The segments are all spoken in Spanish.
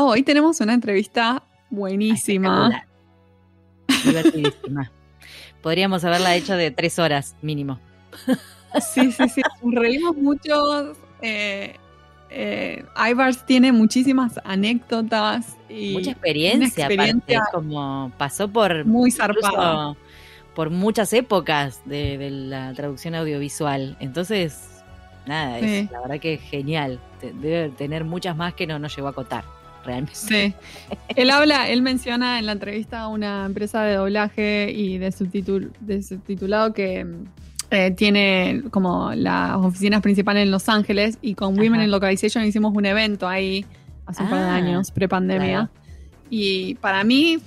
Hoy tenemos una entrevista buenísima. Divertidísima. Podríamos haberla hecho de tres horas mínimo. Sí, sí, sí. Reímos mucho. Eh, eh, Ivars tiene muchísimas anécdotas y mucha experiencia, aparte, como pasó por muy zarpado por muchas épocas de, la traducción audiovisual. Entonces, nada, es la verdad que es genial. Debe tener muchas más que no, no llegó a acotar. Realmente. Sí. Él habla, él menciona en la entrevista a una empresa de doblaje y de, subtitul, de subtitulado que eh, tiene como las oficinas principales en Los Ángeles y con Women in Localization hicimos un evento ahí hace un par de ah, años, pre-pandemia. Y para mí,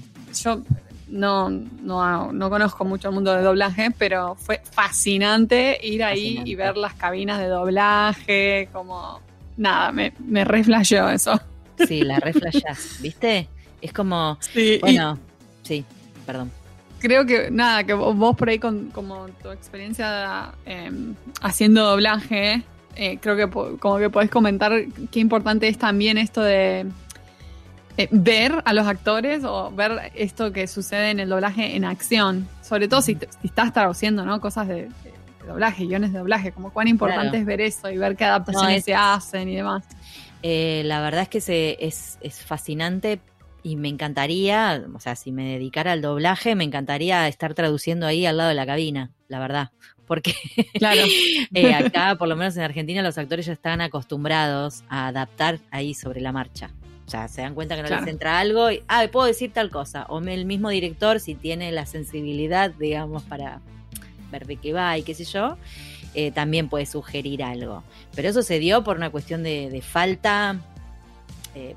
yo no, no, no, conozco mucho el mundo de doblaje, pero fue fascinante ir ahí y ver las cabinas de doblaje, como nada, me, me reflejó eso. Sí, la reflejás, ¿viste? Es como, sí, bueno, sí, perdón creo que nada, que vos por ahí con como tu experiencia em, haciendo doblaje, eh, creo que como que podés comentar qué importante es también esto de eh, ver a los actores o ver esto que sucede en el doblaje en acción. Sobre todo si, estás traduciendo, ¿no? Cosas de, doblaje, guiones de doblaje, como cuán importante es ver eso y ver qué adaptaciones se hacen y demás. Eh, la verdad es que se, es, es fascinante y me encantaría, o sea, si me dedicara al doblaje, me encantaría estar traduciendo ahí al lado de la cabina, la verdad. Porque claro. Eh, acá, por lo menos en Argentina, los actores ya están acostumbrados a adaptar ahí sobre la marcha. O sea, se dan cuenta que no les entra algo y, ah, puedo decir tal cosa. O el mismo director, si tiene la sensibilidad, digamos, para ver de qué va y qué sé yo, eh, también puede sugerir algo. Pero eso se dio por una cuestión de, falta eh,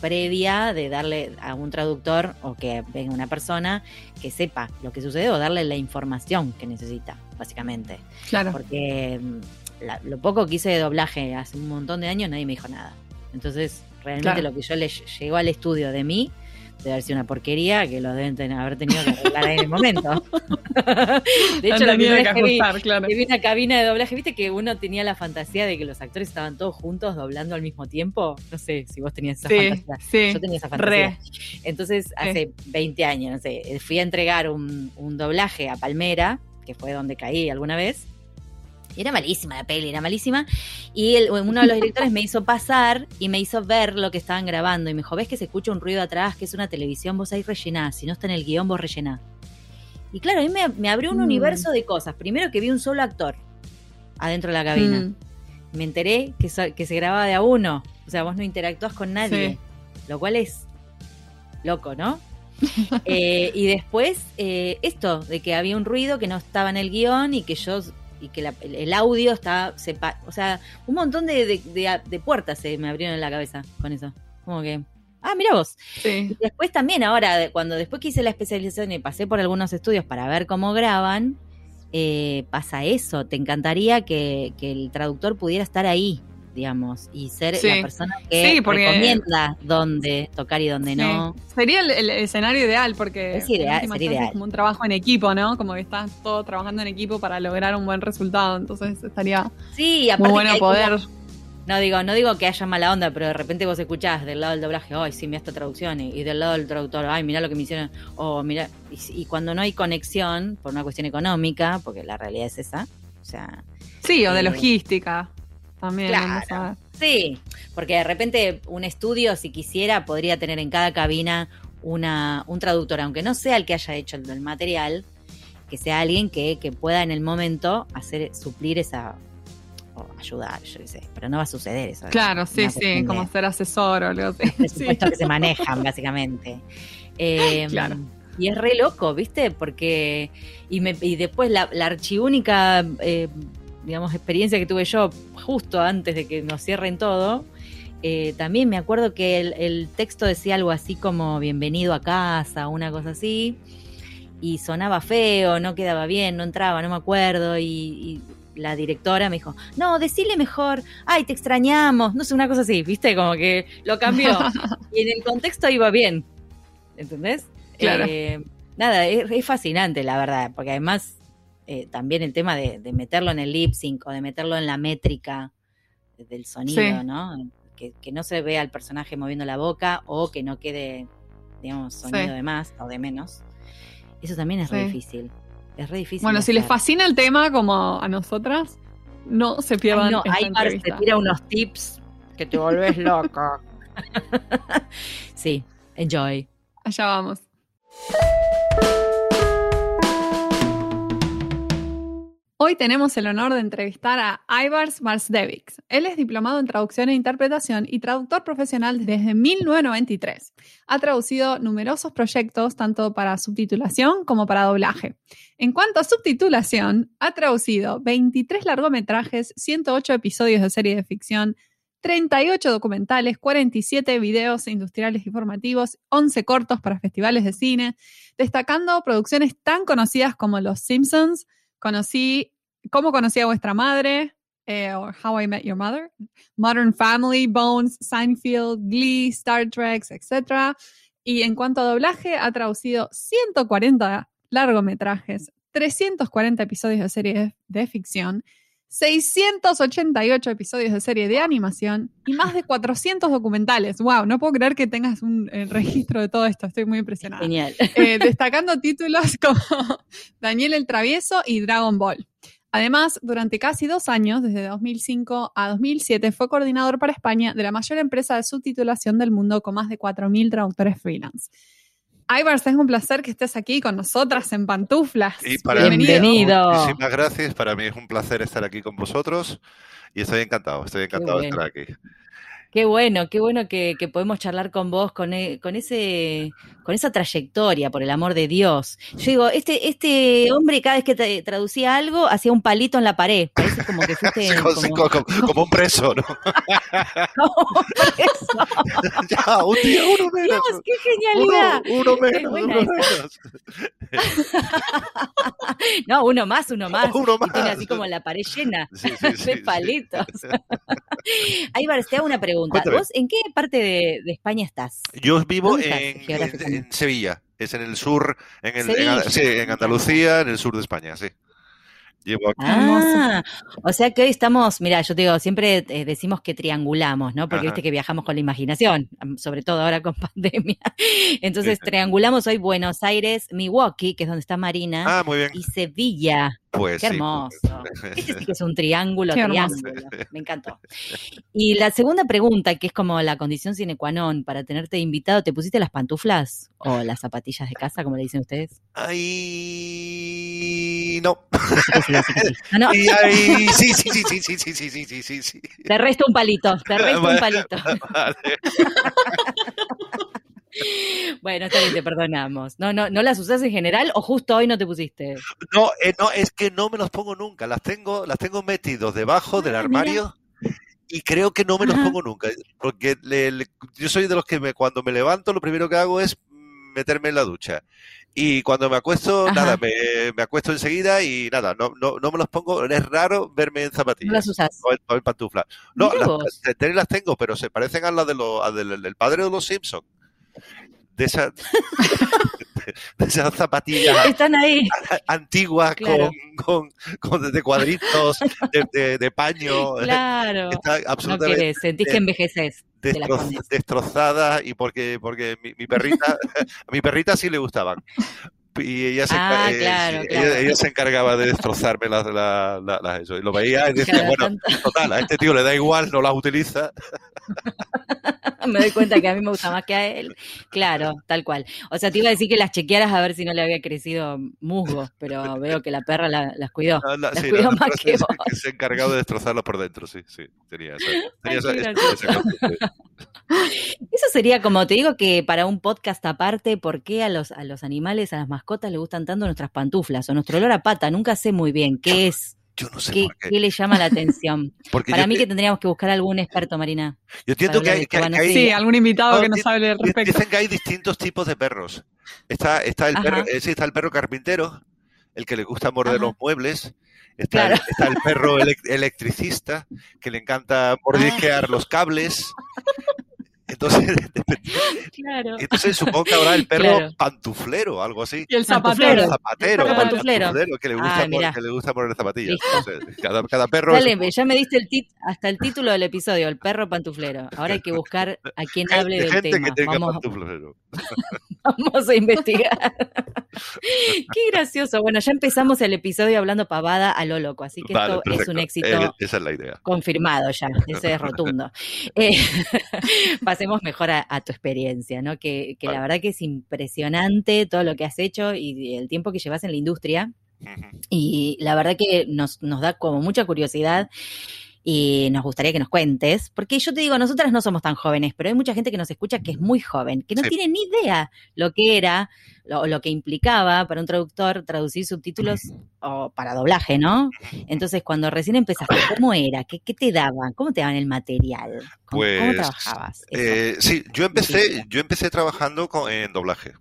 previa de darle a un traductor o que venga una persona que sepa lo que sucede o darle la información que necesita, básicamente. Claro. Porque mm, lo poco que hice de doblaje hace un montón de años nadie me dijo nada. Entonces, realmente lo que yo le llegó al estudio de mí de haber sido una porquería que lo deben haber tenido que arreglar ahí en el momento. de hecho, la primera vez que, vi, claro. vi, una cabina de doblaje, viste que uno tenía la fantasía de que los actores estaban todos juntos doblando al mismo tiempo. No sé si vos tenías esa fantasía. Sí, Yo tenía esa fantasía. Entonces, hace 20 años, no sé, fui a entregar un, un doblaje a Palmera, que fue donde caí alguna vez era malísima la peli, era malísima. Y uno de los directores me hizo pasar y me hizo ver lo que estaban grabando. Y me dijo, ves que se escucha un ruido atrás, que es una televisión, vos ahí rellenás. Si no está en el guion, vos rellenás. Y claro, a mí me, abrió un mm. universo de cosas. Primero que vi un solo actor adentro de la cabina. Mm. Me enteré que, que se grababa de a uno. O sea, vos no interactúas con nadie. Lo cual es loco, ¿no? Eh, y después, eh, esto, de que había un ruido que no estaba en el guion y que yo y que el, audio está o sea, un montón de, puertas se me abrieron en la cabeza con eso. Como que, ah, mira vos. Y después también, ahora, cuando después que hice la especialización y pasé por algunos estudios para ver cómo graban, eh, pasa eso. Te encantaría que, que el traductor pudiera estar ahí digamos, y ser la persona que recomienda dónde tocar y dónde no. Sería el, escenario ideal, porque es ideal, sería como un trabajo en equipo, ¿no? Como que estás todo trabajando en equipo para lograr un buen resultado, entonces estaría sí, muy bueno poder... no digo, no digo que haya mala onda, pero de repente vos escuchás del lado del doblaje, ay, sí, mira esta traducción, y, del lado del traductor, ay, mira lo que me hicieron, o mira, y, cuando no hay conexión, por una cuestión económica, porque la realidad es esa, o sea... Sí, o de eh, logística. También Sí, porque de repente un estudio, si quisiera, podría tener en cada cabina una, un traductor, aunque no sea el que haya hecho el, material, que sea alguien que, pueda en el momento hacer suplir esa o ayudar, yo qué sé, pero no va a suceder eso. Claro, sí, sí, como ser asesor o algo así. Presupuestos que se manejan, básicamente. Em, claro. Y es re loco, ¿viste? Porque. Y, me, y después la, la archiúnica eh, digamos, experiencia que tuve yo justo antes de que nos cierren todo, eh, también me acuerdo que el, texto decía algo así como bienvenido a casa, una cosa así, y sonaba feo, no quedaba bien, no entraba, no me acuerdo, y, la directora me dijo, no, decile mejor, ay, te extrañamos, no sé, una cosa así, viste, como que lo cambió, y en el contexto iba bien, ¿entendés? Claro. Eh, nada, es fascinante, la verdad, porque además eh, también el tema de, meterlo en el lip sync o de meterlo en la métrica del sonido, ¿no? que, no se vea al personaje moviendo la boca o que no quede, digamos, sonido de más o de menos. Eso también es re difícil. Es re difícil. Bueno, si les fascina el tema como a nosotras, no se pierdan. no, ahí te tira unos tips que te volvés loca. sí, enjoy. Allá vamos. Hoy tenemos el honor de entrevistar a Ivars Marsdeviks. Él es diplomado en traducción e interpretación y traductor profesional desde 1993. Ha traducido numerosos proyectos tanto para subtitulación como para doblaje. En cuanto a subtitulación, ha traducido 23 largometrajes, 108 episodios de serie de ficción, 38 documentales, 47 videos industriales y formativos, 11 cortos para festivales de cine, destacando producciones tan conocidas como Los Simpsons, Conocí ¿Cómo conocí a vuestra madre? Eh, How I Met Your Mother, Modern Family, Bones, Seinfeld, Glee, Star Trek, etc. Y en cuanto a doblaje, ha traducido 140 largometrajes, 340 episodios de serie de ficción, 688 episodios de serie de animación y más de 400 documentales. ¡Wow! No puedo creer que tengas un eh, registro de todo esto. Estoy muy impresionada. Genial. Eh, destacando títulos como Daniel el Travieso y Dragon Ball. Además, durante casi dos años, desde 2005 a 2007, fue coordinador para España de la mayor empresa de subtitulación del mundo con más de 4.000 traductores freelance. Ivars, es un placer que estés aquí con nosotras en pantuflas. Bienvenido. Muchísimas gracias. Para mí es un placer estar aquí con vosotros y estoy encantado, estoy encantado de estar aquí. Qué bueno, qué bueno que, podemos charlar con vos, con, e, con, ese, con esa trayectoria, por el amor de Dios. Yo digo, este, este hombre cada vez que traducía algo, hacía un palito en la pared. Parece como que fuiste... como... un preso, ¿no? como un preso. ya, un día uno menos. Dios, qué genialidad. Uno, menos, uno menos. no, uno más, uno más. Uno más. Y tiene así como la pared llena de palitos. Ahí te hago una pregunta. ¿Vos en qué parte de, España estás? Yo vivo en, Sevilla, es en el sur, en, el, en Andalucía, en el sur de España, sí. Ah, o sea que hoy estamos, mira, yo te digo, siempre eh, decimos que triangulamos, ¿no? Porque viste que viajamos con la imaginación, sobre todo ahora con pandemia. Entonces, triangulamos hoy Buenos Aires, Milwaukee, que es donde está Marina, ah, muy bien. y Sevilla. Pues Qué hermoso. Este sí que es un triángulo, triángulo. Me encantó. Y la segunda pregunta, que es como la condición sine qua non para tenerte invitado, ¿te pusiste las pantuflas o las zapatillas de casa, como le dicen ustedes? Ay, no. no. Y ahí, sí, sí, sí, sí, sí, sí, sí, sí, sí, sí. Te resto un palito, te resto un palito. Bueno, está bien, te perdonamos. No, no, ¿No las usas en general o justo hoy no te pusiste? No, eh, no, es que no me los pongo nunca. Las tengo, las tengo metidos debajo del ah, armario y creo que no me los pongo nunca. Porque yo soy de los que me, cuando me levanto lo primero que hago es meterme en la ducha. Y cuando me acuesto, nada, me, me, acuesto enseguida y nada, no, no, no me los pongo. Es raro verme en zapatillas. No las usas. O en, pantuflas. No, las, las tengo, pero se parecen a las de los, del, del padre de los Simpsons de esas de esas zapatillas están ahí. antiguas con, con, de cuadritos de, de, paño. Claro. Está absolutamente no sentís que envejeces destrozada y porque porque mi, mi perrita a mi perrita sí le gustaban. Y ella se, ah, eh, ella, se, encargaba de destrozarme las, las, eso. Y lo veía y decía, bueno, total, a este tío le da igual, no las utiliza. Me doy cuenta que a mí me gusta más que a él. Claro, tal cual. O sea, te iba a decir que las chequearas a ver si no le había crecido musgo, pero veo que la perra las cuidó. las cuidó más que vos. Se ha encargado de destrozarlas por dentro, sí, sí. Tenía, esa, Eso sería como te digo que para un podcast aparte, ¿por qué a los, a los animales, a las mascotas les gustan tanto nuestras pantuflas o nuestro olor a pata? Nunca sé muy bien qué es. Yo no sé ¿Qué, qué. le llama la atención? Para mí que tendríamos que buscar algún experto, Marina. Yo entiendo que hay, Sí, algún invitado que nos hable al respecto. Dicen que hay distintos tipos de perros. Está, está, el, perro, está el perro carpintero, el que le gusta morder los muebles. Está, está, el perro electricista, que le encanta mordisquear los cables. Entonces, claro. entonces supongo que habrá el perro pantuflero, algo así. Y el zapatero. El zapatero, el pantuflero. que le gusta, ah, que le gusta poner zapatillas. cada, cada, perro. Dale, ya me diste el hasta el título del episodio, el perro pantuflero. Ahora hay que buscar a quien hable del gente tema. Que tenga Vamos, pantuflero. Vamos a investigar. Qué gracioso. Bueno, ya empezamos el episodio hablando pavada a lo loco, así que esto es un éxito. Eh, esa es la idea. Confirmado ya, ese es rotundo. Eh, pasemos mejor a, tu experiencia, ¿no? Que, la verdad que es impresionante todo lo que has hecho y el tiempo que llevas en la industria. Y la verdad que nos, nos da como mucha curiosidad y nos gustaría que nos cuentes, porque yo te digo, nosotras no somos tan jóvenes, pero hay mucha gente que nos escucha que es muy joven, que no tiene ni idea lo que era, lo, lo, que implicaba para un traductor traducir subtítulos o para doblaje, ¿no? Entonces, cuando recién empezaste, ¿cómo era? ¿Qué, qué te daban? ¿Cómo te daban el material? ¿Cómo, pues, trabajabas? Eh, sí, yo empecé, yo empecé trabajando con, en doblaje,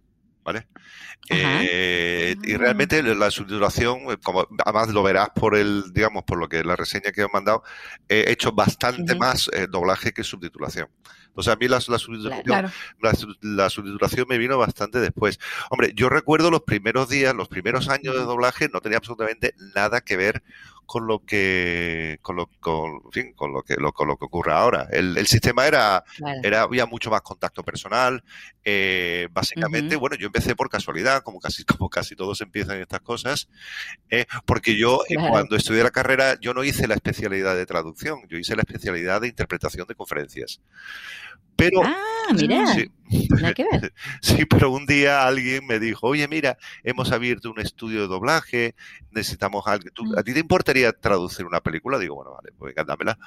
¿vale? Eh, y realmente la subtitulación, eh, como además lo verás por el, digamos, por lo que la reseña que he mandado, he hecho bastante más eh, doblaje que subtitulación. O sea, a mí la, subtitulación, la, subtitulación me vino bastante después. Hombre, yo recuerdo los primeros días, los primeros años de doblaje, no tenía absolutamente nada que ver con lo que con lo con, fin, con lo que lo, con lo que ocurre ahora. El, el sistema era era había mucho más contacto personal eh, básicamente bueno yo empecé por casualidad como casi como casi todos empiezan estas cosas eh, porque yo eh, cuando estudié la carrera yo no hice la especialidad de traducción yo hice la especialidad de interpretación de conferencias pero, ah, mira, sí, que ver. sí, pero un día alguien me dijo, oye, mira, hemos abierto un estudio de doblaje, necesitamos algo. Mm. ¿A ti te importaría traducir una película? Digo, bueno, vale, pues dámela.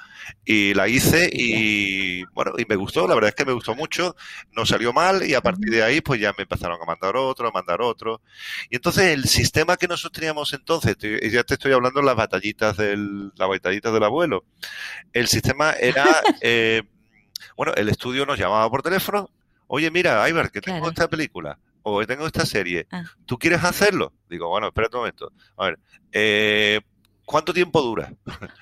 Y la hice y, bueno, y me gustó, la verdad es que me gustó mucho, no salió mal y a partir de ahí pues ya me empezaron a mandar otro, a mandar otro. Y entonces el sistema que nosotros teníamos entonces, ya te estoy hablando de las batallitas del, las batallitas del abuelo, el sistema era... Eh, bueno, el estudio nos llamaba por teléfono. Oye, mira, Ibar, que tengo esta película o que tengo esta serie. Ah. ¿Tú quieres hacerlo? Digo, bueno, espera un momento. A ver, eh, ¿cuánto tiempo dura?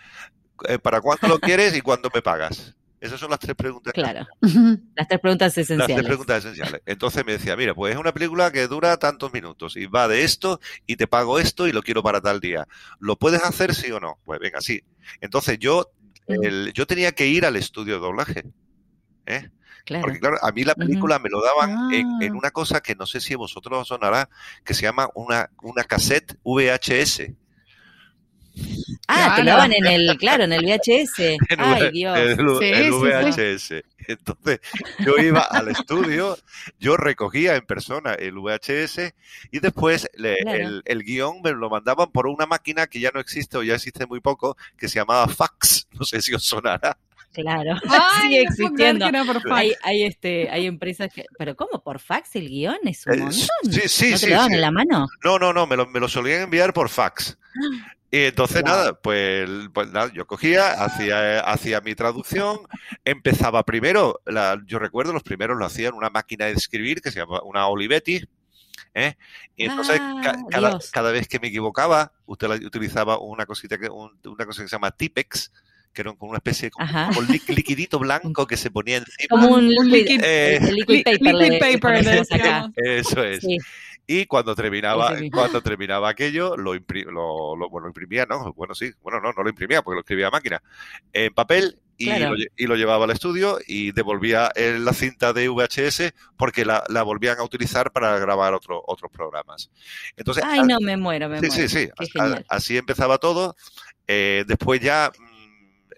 Eh, ¿Para cuándo lo quieres y cuándo me pagas? Esas son las tres preguntas. Claro. Las tres preguntas esenciales. Las tres preguntas esenciales. Entonces me decía, mira, pues es una película que dura tantos minutos y va de esto y te pago esto y lo quiero para tal día. ¿Lo puedes hacer sí o no? Pues venga, sí. Entonces yo, mm. yo tenía que ir al estudio de doblaje. ¿Eh? Porque claro, a mí la película me lo daban en, ah. una cosa que no sé si a vosotros os sonará, que se llama una, una cassette VHS. Ah, te lo daban en el, claro, en el VHS. Ay, Dios. El, VHS. Entonces, yo iba al estudio, yo recogía en persona el VHS y después el, el, guion me lo mandaban por una máquina que ya no existe o ya existe muy poco, que se llamaba fax. No sé si os sonará. Claro, sigue existiendo. hay, hay, este, hay empresas que. ¿Pero cómo? ¿Por fax el guion? ¿Es un eh, montón? Sí, sí, ¿No te lo daban en la mano? No, no, no, me lo, me lo solían enviar por fax. Y entonces nada, pues, pues, nada, yo cogía, hacía, hacía mi traducción, empezaba primero, la, yo recuerdo los primeros lo hacían una máquina de escribir que se llama una Olivetti, ¿eh? Y entonces ah, cada, cada, vez que me equivocaba, usted utilizaba una cosita que, una cosa que se llama Tipex, que era como una especie de como liquidito blanco que se ponía encima. Como un liquid, eh, liquid paper. Eso es. Y cuando terminaba, cuando terminaba aquello, lo, lo, bueno, imprimía, ¿no? Bueno, sí, bueno, no, no lo imprimía porque lo escribía a máquina, en papel y, lo, y, lo, llevaba al estudio y devolvía la cinta de VHS porque la, la volvían a utilizar para grabar otro, otros programas. Entonces, Ay, no, me muero, me sí, muero. Sí, sí, Así empezaba todo. Eh, después ya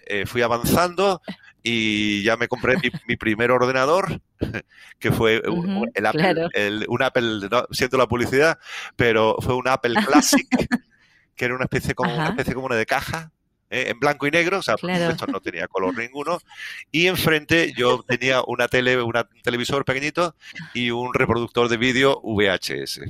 eh, fui avanzando y ya me compré mi, primer ordenador, que fue un, el Apple, un Apple, no, siento la publicidad, pero fue un Apple Classic, que era una especie como, una especie como de caja, eh, en blanco y negro, o sea, esto no tenía color ninguno. Y enfrente yo tenía una tele, un televisor pequeñito y un reproductor de vídeo VHS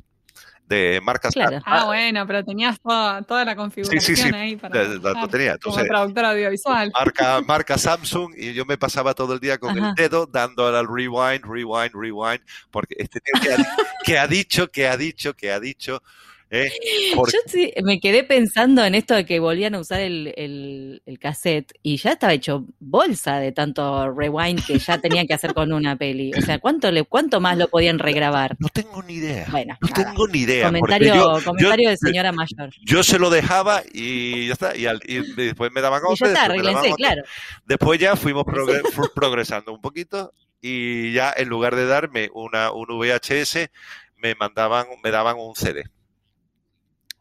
de marcas. Claro. Ah, bueno, pero tenías toda, toda la configuración ahí para lo tenía. Entonces, como traductor audiovisual. Marca, marca Samsung y yo me pasaba todo el día con el dedo dando al rewind, rewind, rewind, porque este tío que ha, dicho, que ha dicho, que ha dicho, ¿Eh? Yo sí, me quedé pensando en esto de que volvían a usar el, el, cassette y ya estaba hecho bolsa de tanto rewind que ya tenían que hacer con una peli. O sea, ¿cuánto, le, cuánto más lo podían regrabar? No tengo ni idea. Bueno, no tengo ni idea. Comentario, comentario de señora mayor. Yo se lo dejaba y ya está. Y, después me daban. Y ya está, claro. Después ya fuimos progresando un poquito y ya en lugar de darme una, un VHS, me mandaban, me daban un CD.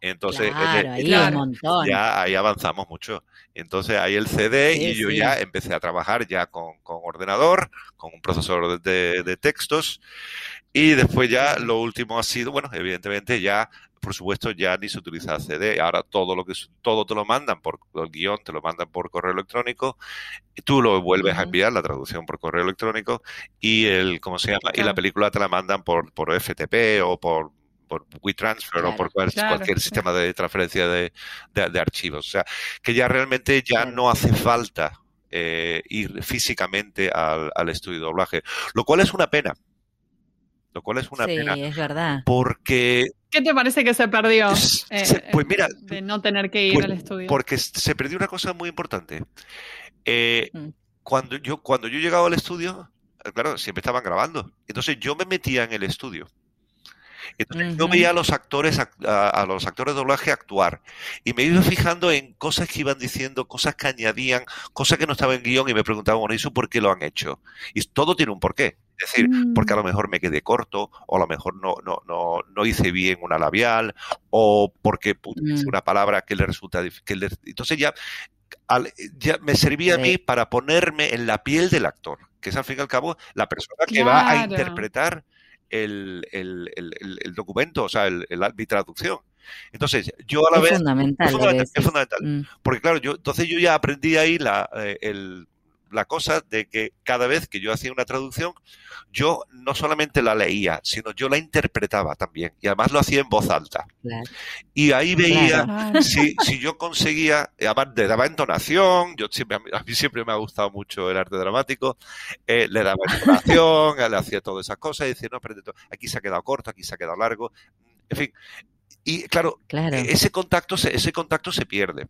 Entonces, ahí ya ahí avanzamos mucho. Entonces ahí el CD y yo ya empecé a trabajar ya con, ordenador, con un procesador de, textos y después ya lo último ha sido, bueno, evidentemente ya, por supuesto, ya ni se utiliza CD. Ahora todo lo que todo te lo mandan por el guion, te lo mandan por correo electrónico. Y tú lo vuelves a enviar la traducción por correo electrónico y el, ¿cómo se llama? Y la película te la mandan por, por FTP o por por WeTransfer o por cualquier sistema de transferencia de, archivos. O sea, que ya realmente ya no hace falta eh, ir físicamente al, estudio de doblaje, lo cual es una pena. Lo cual es una sí, pena. es verdad. Porque... ¿Qué te parece que se perdió? Eh, pues mira... De no tener que ir pues al estudio. Porque se perdió una cosa muy importante. Eh, mm. cuando, yo, cuando yo llegaba al estudio, claro, siempre estaban grabando. Entonces yo me metía en el estudio entonces yo veía a los actores, a, los actores de doblaje actuar y me iba fijando en cosas que iban diciendo, cosas que añadían, cosas que no estaban en guion y me preguntaban, bueno, ¿eso por qué lo han hecho? Y todo tiene un porqué. Es decir, porque a lo mm. mejor me quedé corto, o a lo mejor no, no, no, no hice bien una labial, o porque puse mm. una palabra que le resulta difícil. Entonces ya, ya me servía a mí para ponerme en la piel del actor, que es al fin y al cabo la persona que va a interpretar el, el, el, documento, o sea, el, mi traducción. Entonces, yo a la es vez... Fundamental, es fundamental. Mm. Porque claro, yo entonces yo ya aprendí ahí la, eh, el, la cosa de que cada vez que yo hacía una traducción, yo no solamente la leía, sino yo la interpretaba también. Y además lo hacía en voz alta. Y ahí veía si, si, yo conseguía, además le daba entonación, yo siempre, a mí siempre me ha gustado mucho el arte dramático, eh, le daba entonación, le hacía todas esas cosas y decía, no, pero aquí se ha quedado corto, aquí se ha quedado largo. En fin. Y claro, claro. ese contacto ese contacto se pierde.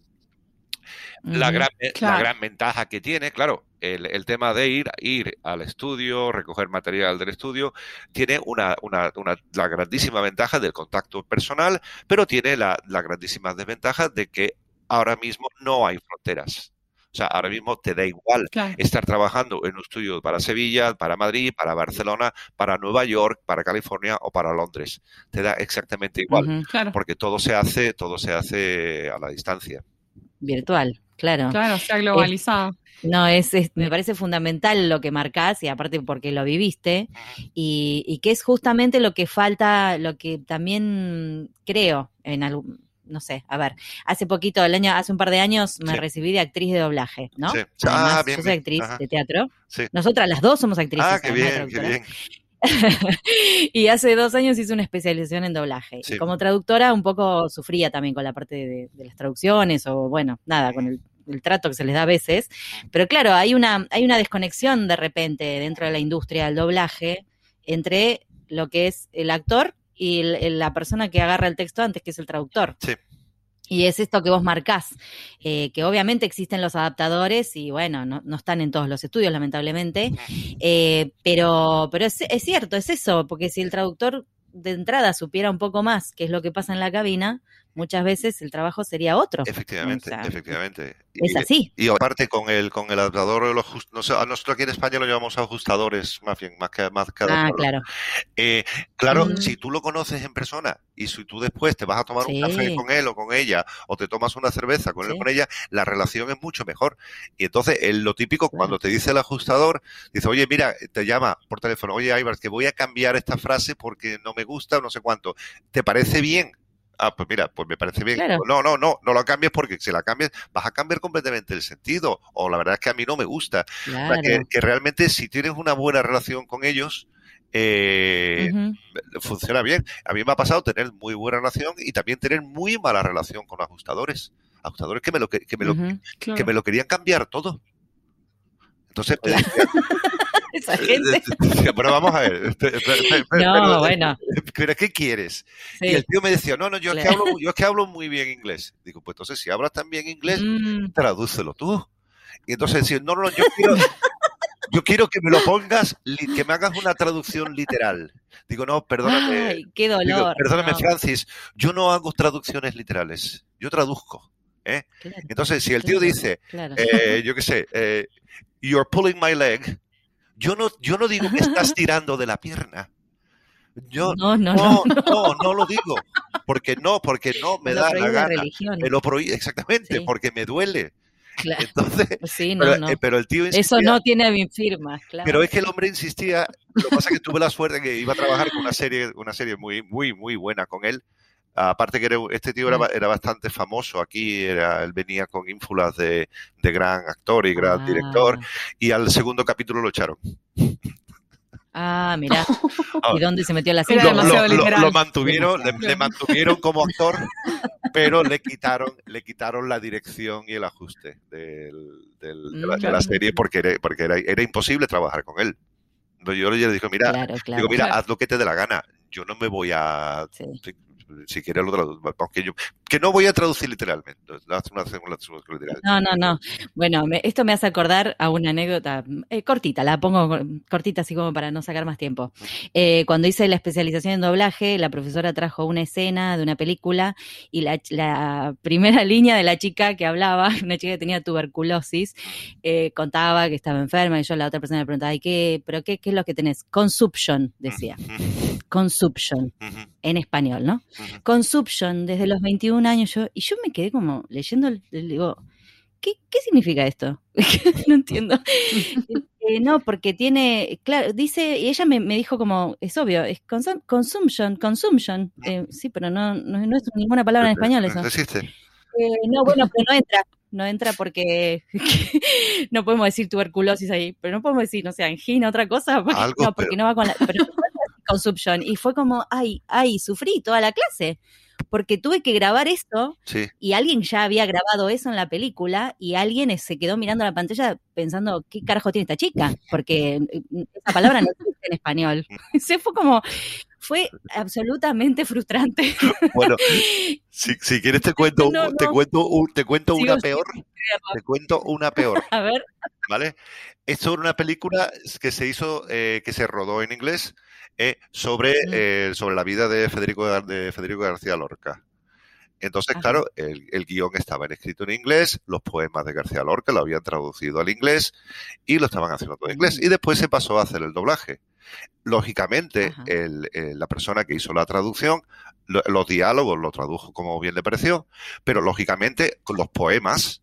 La gran, la gran ventaja que tiene, claro, el, el, tema de ir, ir al estudio, recoger material del estudio, tiene una, una, una la grandísima ventaja del contacto personal, pero tiene la, la grandísima desventaja de que ahora mismo no hay fronteras. O sea, ahora mismo te da igual estar trabajando en un estudio para Sevilla, para Madrid, para Barcelona, para Nueva York, para California o para Londres. Te da exactamente igual, porque todo se hace, todo se hace a la distancia virtual, claro. Claro, se ha globalizado. no, es, me parece fundamental lo que marcás y aparte porque lo viviste y, y, que es justamente lo que falta, lo que también creo en algún, no sé, a ver, hace poquito, el año, hace un par de años me recibí de actriz de doblaje, ¿no? Sí. ah, bien, yo soy actriz de teatro. Sí. Nosotras las dos somos actrices. Ah, qué bien, qué bien. y hace dos años hice una especialización en doblaje. Y como traductora un poco sufría también con la parte de, las traducciones o bueno, nada, con el, trato que se les da a veces. Pero claro, hay una, hay una desconexión de repente dentro de la industria del doblaje entre lo que es el actor y la persona que agarra el texto antes, que es el traductor. Sí. Y es esto que vos marcás, eh, que obviamente existen los adaptadores y bueno, no, no están en todos los estudios, lamentablemente, eh, pero, pero es, es, cierto, es eso, porque si el traductor de entrada supiera un poco más qué es lo que pasa en la cabina, muchas veces el trabajo sería otro. Efectivamente, efectivamente. Es así. Y, aparte con el con el adaptador, los, no sé, a nosotros aquí en España lo llamamos ajustadores, más bien, más que, más Ah, claro. Eh, claro, mm. si tú lo conoces en persona y si tú después te vas a tomar un café con él o con ella, o te tomas una cerveza con él o con ella, la relación es mucho mejor. Y entonces, lo típico, cuando te dice el ajustador, dice, oye, mira, te llama por teléfono, oye, Ibar, que voy a cambiar esta frase porque no me gusta o no sé cuánto. ¿Te parece bien? Ah, pues mira, pues me parece bien. No, no, no, no la cambies porque si la cambias vas a cambiar completamente el sentido. O la verdad es que a mí no me gusta. que, realmente si tienes una buena relación con ellos, eh, funciona bien. A mí me ha pasado tener muy buena relación y también tener muy mala relación con ajustadores. Ajustadores que me lo, que, me lo, que me lo querían cambiar todo. Entonces esa gente. Pero vamos a ver. no, bueno. ¿Pero qué quieres? Y el tío me decía, no, no, yo es, que hablo, yo es que hablo muy bien inglés. Digo, pues entonces si hablas tan bien inglés, mm. tradúcelo tú. Y entonces decía, no, no, yo quiero, yo quiero que me lo pongas, que me hagas una traducción literal. Digo, no, perdóname. Ay, qué dolor. perdóname, Francis, yo no hago traducciones literales, yo traduzco. ¿eh? Entonces, si el tío dice, eh, yo qué sé, eh, you're pulling my leg, yo no, yo no digo que estás tirando de la pierna. Yo no, no, no, no, no lo digo. Porque no, porque no me da la gana. Me lo prohíbe, exactamente, porque me duele. Claro. Entonces, pues sí, no, pero, no. pero, el tío insistía, Eso no tiene mi firma, claro. Pero es que el hombre insistía, lo que pasa es que tuve la suerte que iba a trabajar con una serie, una serie muy, muy, muy buena con él, Aparte que este tío era, era, bastante famoso aquí, era, él venía con ínfulas de, de gran actor y gran director, ah. y al segundo capítulo lo echaron. Ah, mira. ¿Y dónde se metió la serie? Lo, mantuvieron, le, mantuvieron como actor, pero le quitaron, le quitaron la dirección y el ajuste del, de, la, mm. serie porque era, porque era, era imposible trabajar con él. Yo le dije, mira, digo, mira, haz lo que te dé la gana. Yo no me voy a si quieres lo traduzco, aunque yo, que no voy a traducir literalmente, no, no, no. Bueno, esto me hace acordar a una anécdota eh, cortita, la pongo cortita así como para no sacar más tiempo. Eh, cuando hice la especialización en doblaje, la profesora trajo una escena de una película y la, primera línea de la chica que hablaba, una chica que tenía tuberculosis, eh, contaba que estaba enferma y yo a la otra persona le preguntaba, ¿y qué, pero qué, qué es lo que tenés? Consumption, decía. Consumption, en español, ¿no? Consumption desde los 21 años yo, y yo me quedé como leyendo, digo, ¿qué, qué significa esto? no entiendo. Eh, no, porque tiene, claro, dice, y ella me, me dijo como, es obvio, es consumption, consumption. Eh, sí, pero no, no, es ninguna palabra en español eso. Eh, no, bueno, pero no entra, no entra porque no podemos decir tuberculosis ahí, pero no podemos decir, no sé, angina, otra cosa, no, porque no va con la, pero consumption. Y fue como, ay, ay, sufrí toda la clase. Porque tuve que grabar esto y alguien ya había grabado eso en la película y alguien se quedó mirando la pantalla pensando, ¿qué carajo tiene esta chica? Porque eh, esa palabra no existe en español. Se fue como, fue absolutamente frustrante. Bueno, si, quieres te cuento, te cuento, te cuento una peor. Te cuento una peor. A ver. ¿Vale? Es sobre una película que se hizo, eh, que se rodó en inglés, eh, sobre, eh, sobre la vida de Federico, de Federico García Lorca. Entonces, claro, el, el, guion estaba escrito en inglés, los poemas de García Lorca lo habían traducido al inglés y lo estaban haciendo todo en inglés. Y después se pasó a hacer el doblaje. Lógicamente, el, la persona que hizo la traducción, los diálogos lo tradujo como bien le pareció, pero lógicamente con los poemas,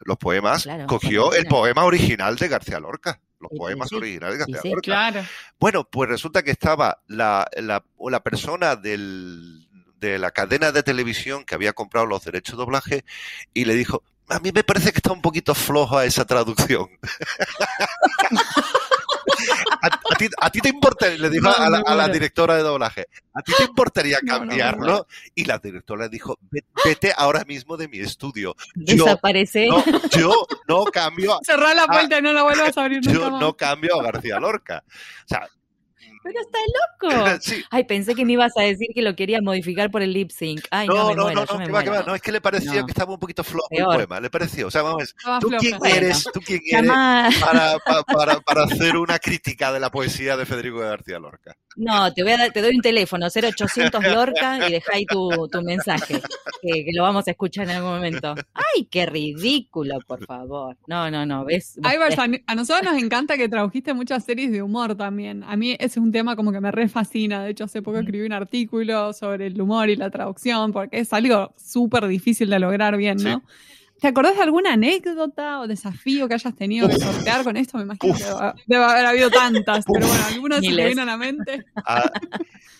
los poemas, cogió el poema original de García Lorca los poemas originales de García Claro. Bueno, pues resulta que estaba la, la, la persona del, de la cadena de televisión que había comprado los derechos de doblaje y le dijo, a mí me parece que está un poquito floja esa traducción. a, ti, te importa, le dijo a, la, directora de doblaje, ¿a ti te importaría cambiarlo? y la directora dijo, vete ahora mismo de mi estudio. Desaparece. Yo, no, cambio. Cerrar la puerta y no la vuelvas a abrir nunca Yo no cambio a García Lorca. O sea, pero está loco. Ay, pensé que me ibas a decir que lo quería modificar por el lip sync. Ay, no, no, no, no, no, no, es que le parecía que estaba un poquito flojo el poema, le pareció. O sea, vamos a ver, ¿tú quién eres, tú quién eres para, para, para, hacer una crítica de la poesía de Federico García Lorca? No, te voy a dar, te doy un teléfono, 0800 Lorca, y deja ahí tu, tu mensaje, que, lo vamos a escuchar en algún momento. Ay, qué ridículo, por favor. No, no, no, ¿ves? a nosotros nos encanta que tradujiste muchas series de humor también. A mí ese es un tema como que me re fascina. De hecho, hace poco escribí un artículo sobre el humor y la traducción, porque es algo súper difícil de lograr bien, ¿no? ¿Te acordás de alguna anécdota o desafío que hayas tenido que sortear con esto? Me imagino que debe haber habido tantas, pero bueno, algunas se me vienen a la mente. Ah,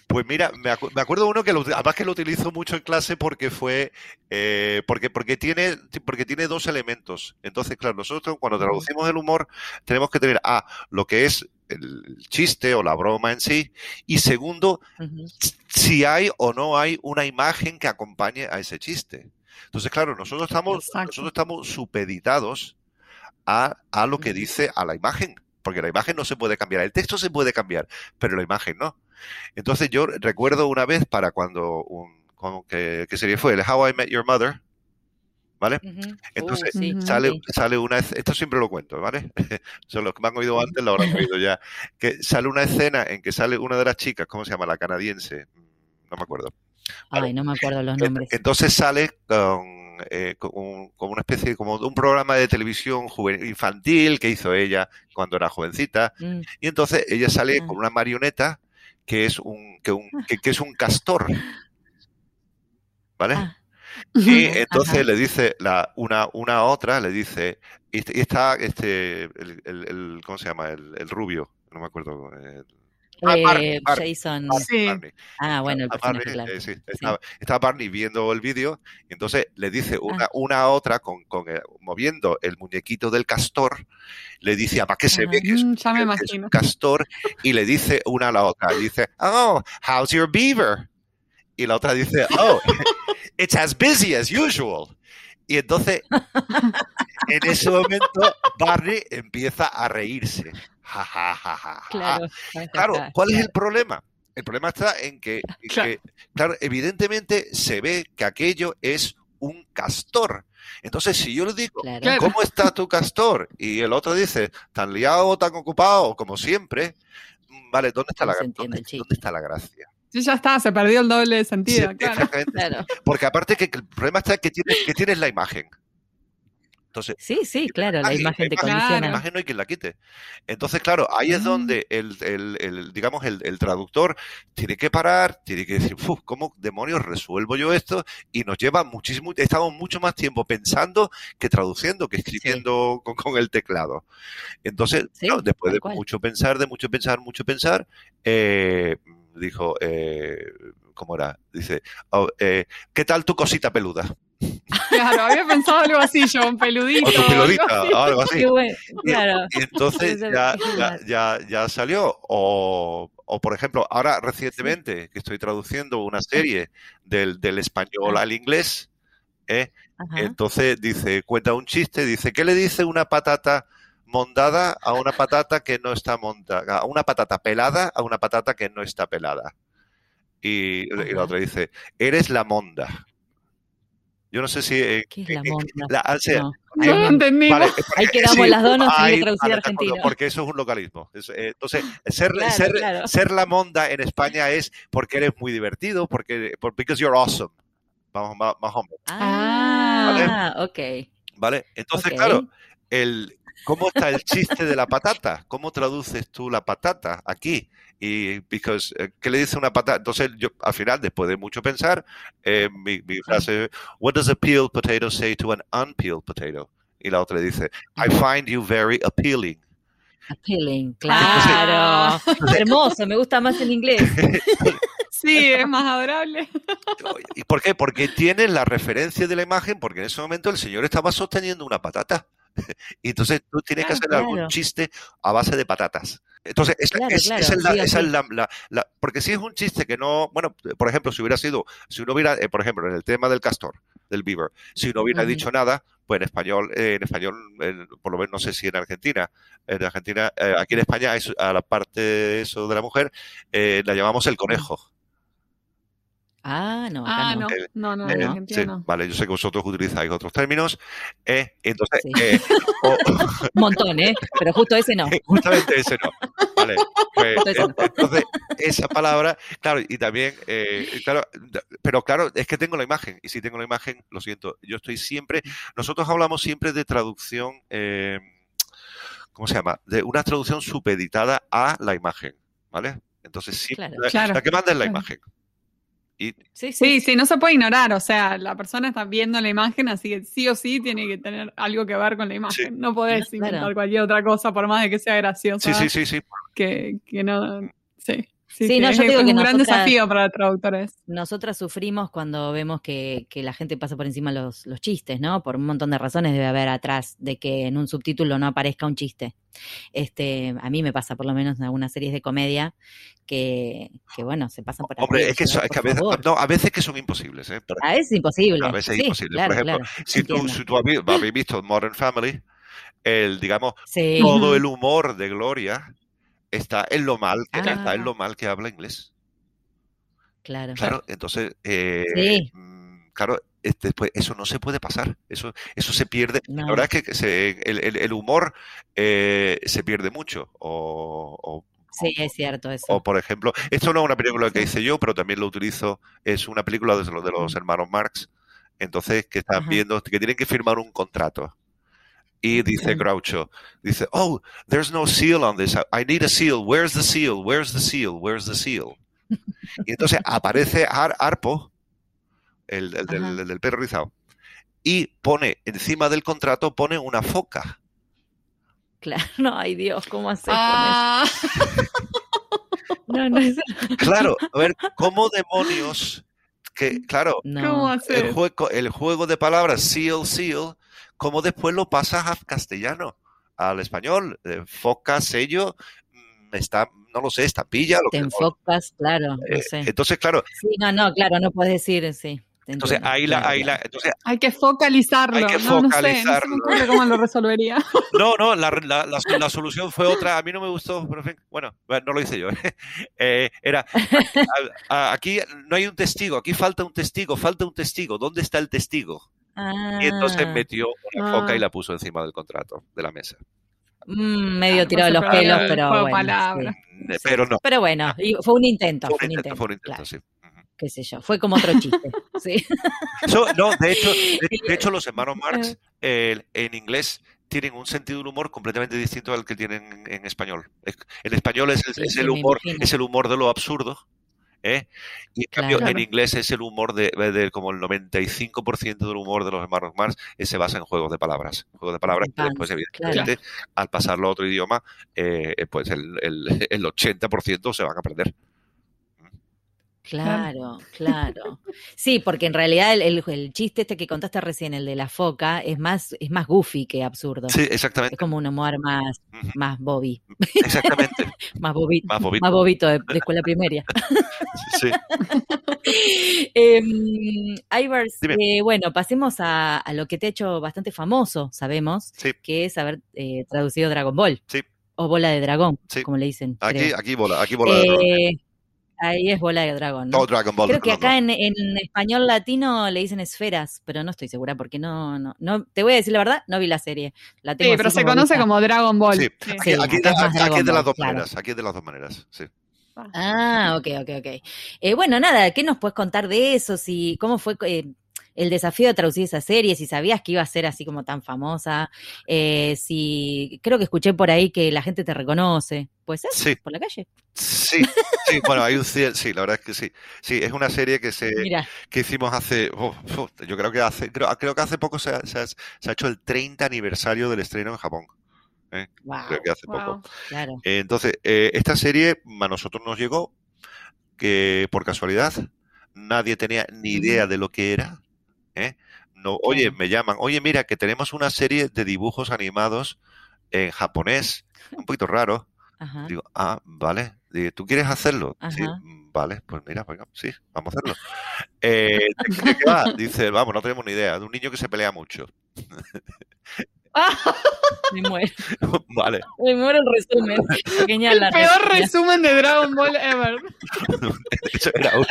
pues mira, me, acuerdo uno que además que lo utilizo mucho en clase porque fue eh, porque porque tiene porque tiene dos elementos. Entonces, claro, nosotros cuando traducimos el humor tenemos que tener a lo que es el chiste o la broma en sí y segundo, si hay o no hay una imagen que acompañe a ese chiste. Entonces, claro, nosotros estamos, nosotros estamos supeditados a, a, lo que dice a la imagen. porque la imagen no se puede cambiar, el texto se puede cambiar, pero la imagen no. Entonces yo recuerdo una vez para cuando un, ¿qué, serie fue? El How I Met Your Mother, ¿vale? Entonces uh, sale, sale una esto siempre lo cuento, ¿vale? Son los que me han oído antes, lo habrán oído ya, que sale una escena en que sale una de las chicas, ¿cómo se llama? La canadiense, no me acuerdo. Ay, no me acuerdo los nombres. Entonces sale con eh, como, una especie como de un programa de televisión juvenil, infantil que hizo ella cuando era jovencita. Mm. Y entonces ella sale ah. con una marioneta que es un, que, un, ah. que, es un castor. ¿Vale? Ah. Y entonces le dice la, una, una a otra, le dice, y está este, el, el, ¿cómo se llama? El, el, rubio, no me acuerdo. Eh, Jason. Ah, bueno, eh, estaba, Barney viendo el vídeo y entonces le dice una, ah. una a otra con, con moviendo el muñequito del castor, le dice, ¿para qué se ve que es, mm, un castor? Y le dice una a la otra, dice, oh, how's your beaver? Y la otra dice, oh, it's as busy as usual. Y entonces, en ese momento, Barney empieza a reírse. Claro, claro, ¿cuál es el problema? El problema está en que, claro. evidentemente se ve que aquello es un castor. Entonces, si yo le digo, ¿cómo está tu castor? Y el otro dice, tan liado, tan ocupado, como siempre, mm, vale, ¿dónde está, la, ¿dónde, está la gracia? Sí, ya está, se perdió el doble sentido, claro. Porque aparte que el problema está que tienes, que tienes la imagen. Entonces, sí, sí, claro, la imagen, te condiciona. La imagen no hay quien la quite. Entonces, claro, ahí es donde el, el, digamos, el, traductor tiene que parar, tiene que decir, ¿cómo demonios resuelvo yo esto? Y nos lleva muchísimo, estamos mucho más tiempo pensando que traduciendo, que escribiendo con, el teclado. Entonces, después de mucho pensar, de mucho pensar, mucho pensar, eh, dijo, eh, ¿cómo era? Dice, oh, eh, ¿qué tal tu cosita peluda? Claro, había pensado algo así yo, un peludito. O peludita, algo así. claro. y, entonces ya, ya, ya, salió. O, o, por ejemplo, ahora recientemente que estoy traduciendo una serie del, del español ah. al inglés, ¿eh? entonces dice, cuenta un chiste, dice, ¿qué le dice una patata mondada a una patata que no está mondada? A una patata pelada a una patata que no está pelada. Y, y la otra dice, eres la monda. Yo no sé si... Eh, ¿Qué es la monda? Ah, no. no entendí. Vale, ahí quedamos las dos, no traducir argentino. Porque eso es un localismo. Eh, entonces, ser, ser, ser, la monda en España es porque eres muy divertido, porque because you're awesome. Vamos, más, más o menos. Ah, ¿Vale? ok. Vale, entonces, claro, el, ¿cómo está el chiste de la patata? ¿Cómo traduces tú la patata aquí? Y because, eh, ¿qué le dice una patata? Entonces, yo al final, después de mucho pensar, eh, mi, mi, frase, what does a peeled potato say to an unpeeled potato? Y la otra le dice, I find you very appealing. Appealing, claro. Hermoso, me gusta más en inglés. Sí, es más adorable. ¿Y por qué? Porque tiene la referencia de la imagen, porque en ese momento el señor estaba sosteniendo una patata. Y entonces tú tienes que hacer algún chiste a base de patatas. Entonces, esa, es, la, Porque si es un chiste que no. Bueno, por ejemplo, si hubiera sido. Si uno hubiera. Eh, por ejemplo, en el tema del castor, del beaver, si uno hubiera dicho nada, pues en español, eh, en español, por lo menos no sé si en Argentina, en Argentina, eh, aquí en España, a la parte de eso de la mujer, la llamamos el conejo. Ah, no, ah, no. No, no, eh, no, Vale, yo sé que vosotros utilizáis otros términos. Eh, entonces, eh, Un montón, ¿eh? Pero justo ese no. Justamente ese no. Vale. Pues, entonces, esa palabra, claro, y también, claro, pero claro, es que tengo la imagen. Y si tengo la imagen, lo siento, yo estoy siempre. Nosotros hablamos siempre de traducción. ¿Cómo se llama? De una traducción supeditada a la imagen. ¿Vale? Entonces, sí, la, la, que manda es la imagen sí, sí, sí, no se puede ignorar, o sea, la persona está viendo la imagen, así que sí o sí tiene que tener algo que ver con la imagen. No podés inventar cualquier otra cosa, por más de que sea graciosa. Sí, sí, sí, sí. Que, que no, sí. Sí, no, yo digo es que un gran desafío para traductores. Nosotras sufrimos cuando vemos que, que la gente pasa por encima los, los, chistes, ¿no? Por un montón de razones debe haber atrás de que en un subtítulo no aparezca un chiste. Este, a mí me pasa por lo menos en algunas series de comedia que, que bueno, se pasan por Hombre, es que, es que a, veces, no, a veces que son imposibles, ¿eh? a veces es imposible. A veces es imposible. por ejemplo, si, tú, si tú habéis visto Modern Family, el, digamos, todo el humor de Gloria está en lo mal que, está en lo mal que habla inglés. Claro. Claro, entonces, eh, mm, claro, después eso no se puede pasar, eso, eso se pierde. La verdad es que el, humor eh, se pierde mucho. O, sí, es cierto eso. O por ejemplo, esto no es una película que hice yo, pero también lo utilizo, es una película de, de los hermanos Marx, entonces que están viendo, que tienen que firmar un contrato. Y dice Groucho, dice, oh, there's no seal on this. I need a seal. Where's the seal? Where's the seal? Where's the seal? Y entonces aparece Arpo, el, del, perro rizado, y pone encima del contrato, pone una foca. Claro, no, ay Dios, ¿cómo hacer ah. no, no es... Claro, a ver, ¿cómo demonios? Que, claro, el, juego, el juego de palabras seal, seal, ¿cómo después lo pasas a castellano, al español? foca, sello, mm, está, no lo sé, estampilla. Lo Te enfocas, claro. Eh, entonces, claro. Sí, no, no, claro, no puedes decir, sí. Entonces, ahí la, ahí la, entonces, hay que focalizarlo. Hay que no, focalizarlo. No, sé, cómo lo resolvería. No, no, la, la, la, solución fue otra. A mí no me gustó, pero bueno, no lo hice yo. Eh, era, aquí no hay un testigo, aquí falta un testigo, falta un testigo. ¿Dónde está el testigo? Y entonces ah. metió una foca y ah. la puso encima del contrato, de la mesa. Mm, medio tirado de los pelos, pero bueno. Pero no. Pero bueno, fue un intento. Fue un intento, fue un intento, sí qué sé yo, fue como otro chiste. sí. no, de hecho, de, hecho, los hermanos Marx en inglés tienen un sentido del humor completamente distinto al que tienen en español. En español es, el humor, es el humor de lo absurdo. ¿Eh? Y en cambio en inglés es el humor de, como el 95% del humor de los hermanos Marx se basa en juegos de palabras. Juegos de palabras que después, evidentemente, al pasarlo a otro idioma, eh, pues el, el, el 80% se van a aprender. Claro, claro. Sí, porque en realidad el, chiste este que contaste recién, el de la foca, es más, es más goofy que absurdo. Sí, exactamente. Es como un humor más, más bobby. Exactamente. más, bobito, más, bobito. de, escuela primaria. sí. eh, Ivers, eh, bueno, pasemos a, lo que te ha hecho bastante famoso, sabemos, que es haber eh, traducido Dragon Ball. Sí. O bola de dragón, como le dicen. Aquí, aquí bola, aquí bola de dragón. Ahí es bola de dragón. ¿no? Dragon Ball. Creo que acá en, español latino le dicen esferas, pero no estoy segura porque no, no, no, te voy a decir la verdad, no vi la serie. La sí, pero se conoce como Dragon Ball. Sí, aquí, aquí, es de las dos maneras, aquí es de las dos maneras, sí. Ah, ok, ok, ok. Eh, bueno, nada, ¿qué nos puedes contar de eso? Si, ¿Cómo fue eh, el desafío de traducir esa serie, si sabías que iba a ser así como tan famosa, eh, si creo que escuché por ahí que la gente te reconoce, ¿puede ser? Sí. ¿Por la calle? Sí, sí, bueno, hay un sí, la verdad es que sí. Sí, es una serie que se que hicimos hace, oh, oh, yo creo que hace, creo, creo que hace poco se ha, se, ha, hecho el 30 aniversario del estreno en Japón. ¿eh? creo que hace poco. Claro. entonces, eh, esta serie a nosotros nos llegó que por casualidad nadie tenía ni idea de lo que era. ¿eh? No, oye, me llaman, oye, mira, que tenemos una serie de dibujos animados en japonés, un poquito raro. Digo, ah, vale, ¿tú quieres hacerlo? Sí, mm, vale, pues mira, sí, vamos a hacerlo. Eh, ¿de qué va? Dice, vamos, no tenemos ni idea, de un niño que se pelea mucho. Me muero. Vale. Me muero el resumen. el peor resumen de Dragon Ball ever. Eso era un,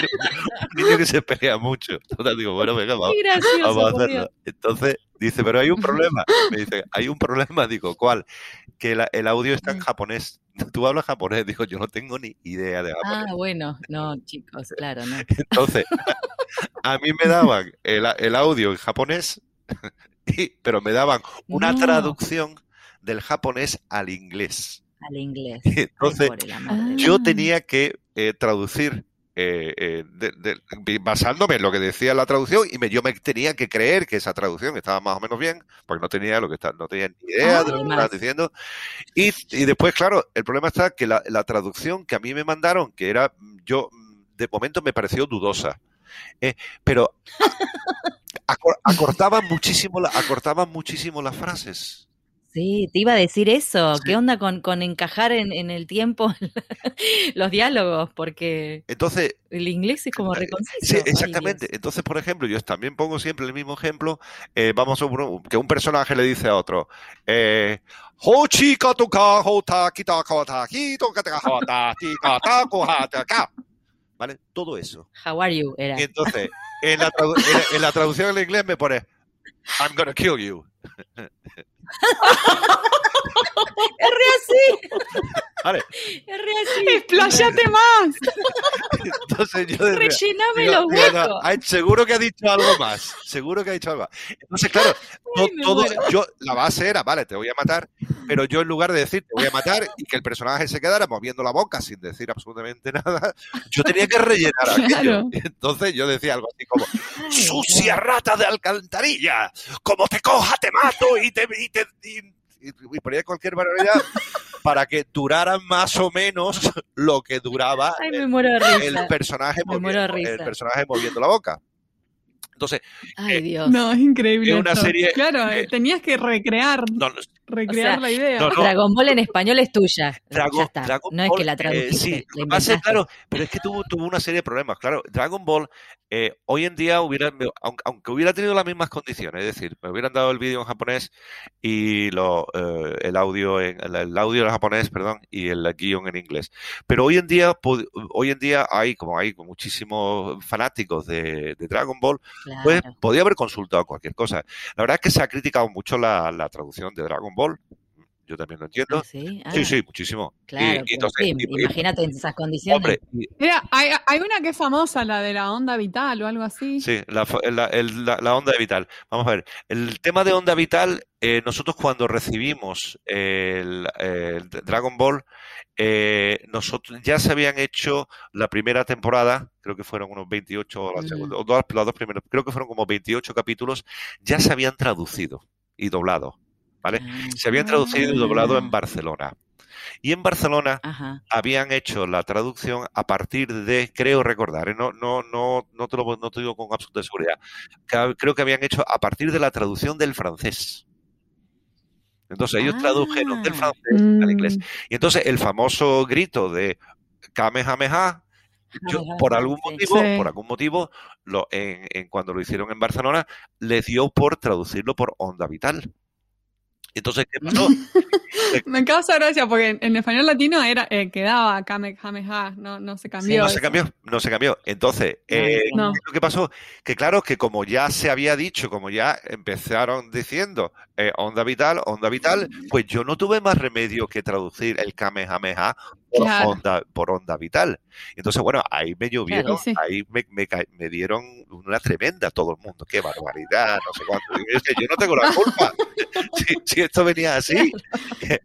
niño que se pelea mucho. Entonces digo, bueno, venga, vamos, vamos a hacerlo. Entonces dice, pero hay un problema. Me dice, hay un problema. Digo, ¿cuál? Que el audio está en japonés. Tú hablas japonés. Digo, yo no tengo ni idea de japonés. Ah, bueno. No, chicos, claro, no. Entonces, a mí me daban el, el audio en japonés pero me daban una traducción del japonés al inglés. Al inglés. Entonces, yo tenía que eh, traducir eh, eh, basándome en lo que decía la traducción y me, yo me tenía que creer que esa traducción estaba más o menos bien, porque no tenía lo que está, no tenía ni idea de lo que estaban diciendo. Y, después, claro, el problema está que la, la, traducción que a mí me mandaron, que era, yo, de momento me pareció dudosa. pero acortaban muchísimo, acortaban muchísimo las frases. Sí, te iba a decir eso. ¿Qué onda con, con encajar en, en, el tiempo los diálogos? Porque Entonces, el inglés es como Sí, reconciso. exactamente. Entonces, por ejemplo, yo también pongo siempre el mismo ejemplo. eh, vamos a uno- que un personaje le dice a otro, eh. ¿Vale? Todo eso. How are you? Era. Y entonces, en la, en en la traducción al inglés me pone, I'm gonna kill you. Es re así. ¿Vale? Es re así. ¡Expláyate más! Entonces yo decía, Rellename Digo, los no, huecos. ay, seguro que ha dicho algo más. Seguro que ha dicho algo más. Entonces, claro, Ay, todo, yo, la base era, vale, te voy a matar, pero yo en lugar de decir te voy a matar y que el personaje se quedara moviendo la boca sin decir absolutamente nada, yo tenía que rellenar aquello. Claro. Entonces yo decía algo así como, sucia rata de alcantarilla, como te coja te mato y te... Y, te- y- y- y ponía cualquier barbaridad para que durara más o menos lo que duraba Ay, el personaje, moviendo, el personaje moviendo la boca. Entonces, Ay, Dios. No, es increíble. Es una esto. serie- Claro, eh, tenías que recrear, no, no, recrear o sea, la idea. no, no. Dragon Ball en español es tuya. Dragon, ya está. Dragon no es Ball, que la eh, tradujiste. sí, la pasa es, inventaste. claro, pero es que tuvo, tuvo una serie de problemas. Claro, Dragon Ball, eh, hoy en día hubiera, aunque, aunque hubiera tenido las mismas condiciones, es decir, me hubieran dado el vídeo en japonés y lo, eh, el audio en el, el audio en japonés, perdón, y el guion en inglés. Pero hoy en día, hoy en día hay, como hay muchísimos fanáticos de, de Dragon Ball, pues podía haber consultado cualquier cosa. La verdad es que se ha criticado mucho la, la traducción de Dragon Ball. Yo también lo entiendo. Ah, sí, Ah, Sí, sí, muchísimo. Claro, y pero entonces, sí, y- y- imagínate en esas condiciones. hombre, y- Mira, hay, hay una que es famosa, la de la onda vital o algo así. sí, la, fa- la- el- la- la onda vital. Vamos a ver, el tema de onda vital, eh, nosotros cuando recibimos el, el Dragon Ball, eh, nosotros ya se habían hecho la primera temporada, creo que fueron unos 28 o la Mm. segunda, o dos, las dos primeras, creo que fueron como 28 capítulos, ya se habían traducido y doblado, ¿vale? Ah, Se habían traducido y doblado en. Barcelona. Y en Barcelona Ajá. habían hecho la traducción a partir de, creo recordar, ¿eh? no, no, no, no, te lo, no te digo con absoluta seguridad, que- creo que habían hecho a partir de la traducción del francés. Entonces ellos tradujeron del Ah. francés al Mm. inglés. Y entonces el famoso grito de Kamehameha, yo, por algún motivo, Sí. por algún motivo, lo, en, en cuando lo hicieron en Barcelona, les dio por traducirlo por onda vital. Entonces, ¿qué pasó? Me causa gracia porque en, en español latino era eh, quedaba Kamehameha, no, no se cambió. No se cambió, no se cambió. Entonces, eh, No. ¿qué es lo que pasó? Que claro, que como ya se había dicho, como ya empezaron diciendo eh, onda vital, onda vital, pues yo no tuve más remedio que traducir el Kamehameha por, Claro. onda, por onda vital. Entonces, bueno, ahí me llovieron, Claro, sí. ahí me, me, me dieron una tremenda todo el mundo. Qué barbaridad, no sé cuánto. Que yo no tengo la culpa. si, si esto venía así,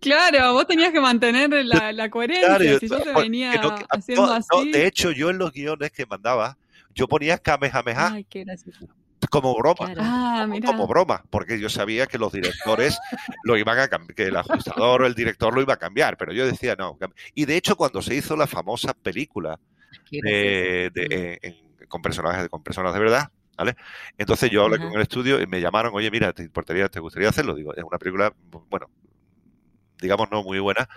Claro, vos tenías que mantener la, la coherencia. Claro, yo- si yo te venía no- haciendo no, así. no, de hecho, yo en los guiones que mandaba, yo ponía Kamehameha Ay, qué gracioso. Como broma. Claro. ah, como, mira. como broma, porque yo sabía que los directores lo iban a cambiar, que el ajustador o el director lo iba a cambiar, pero yo decía no. Y de hecho, cuando se hizo la famosa película Qué de- gracioso. de- en- en- con personajes, con personas de verdad, ¿vale? Entonces yo hablé Ajá. con el estudio y me llamaron, oye, mira, ¿te importaría, te gustaría hacerlo? Digo, es una película, bueno, digamos no muy buena.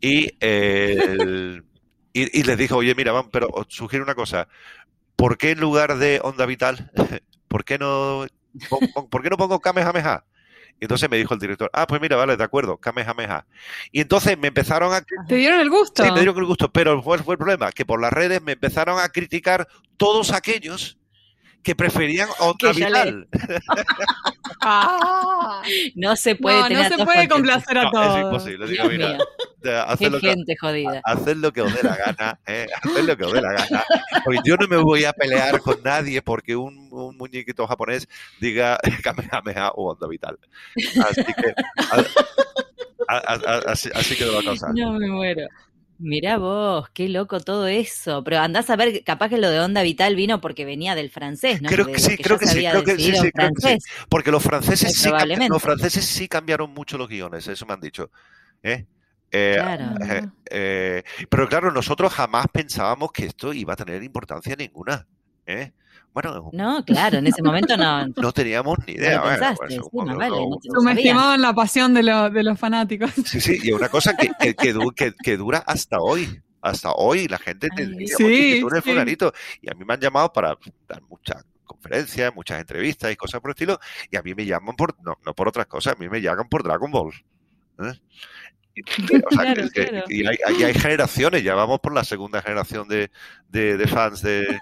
Y, eh, el- y, y les dije, oye, mira, vamos, pero os sugiero una cosa. ¿Por qué en lugar de onda vital, por qué no, por qué no pongo Kamehameha? Y entonces me dijo el director, ah, pues mira, vale, de acuerdo, Kamehameha. Y entonces me empezaron a Te dieron el gusto. Sí, me dieron el gusto, pero ¿cuál fue el problema? Que por las redes me empezaron a criticar todos aquellos que preferían le- Vital. Ah. No se puede No, tener no a se puede complacer a No, todos. es imposible. Digo, mira, lo, que, gente jodida. haced lo que os dé la gana, ¿eh? haced lo que os dé la gana. Porque yo no me voy a pelear con nadie porque un, un muñequito japonés diga Kamehameha o Onda Vital. Así que, a- a- a- así, así quedó la cosa. No me muero. Mirá vos, qué loco todo eso. Pero andás a ver, capaz que lo de onda vital vino porque venía del francés, ¿no? Creo que sí, creo que sí, creo que sí, creo que sí. Porque los franceses, Muy sí, cambi- probablemente. los franceses sí cambiaron mucho los guiones, eso me han dicho. ¿eh? Eh, Claro. Eh, eh, pero claro, nosotros jamás pensábamos que esto iba a tener importancia ninguna. ¿eh? Bueno, no, claro, en ese momento no. no teníamos ni idea. No pensaste, sí, más vale, no Subestimaban la pasión de, lo- de los fanáticos. Sí, sí, y es una cosa que, que, que du- que- que dura hasta hoy. Hasta hoy la gente te dice, sí, "Oye, que tú eres sí. fulanito". Y a mí me han llamado para dar muchas conferencias, muchas entrevistas y cosas por el estilo. Y a mí me llaman por, no, no por otras cosas, a mí me llaman por Dragon Ball. ¿eh? Y, o sea, Claro, que- que- claro. y hay, hay- hay generaciones, ya vamos por la segunda generación de, de- de fans de,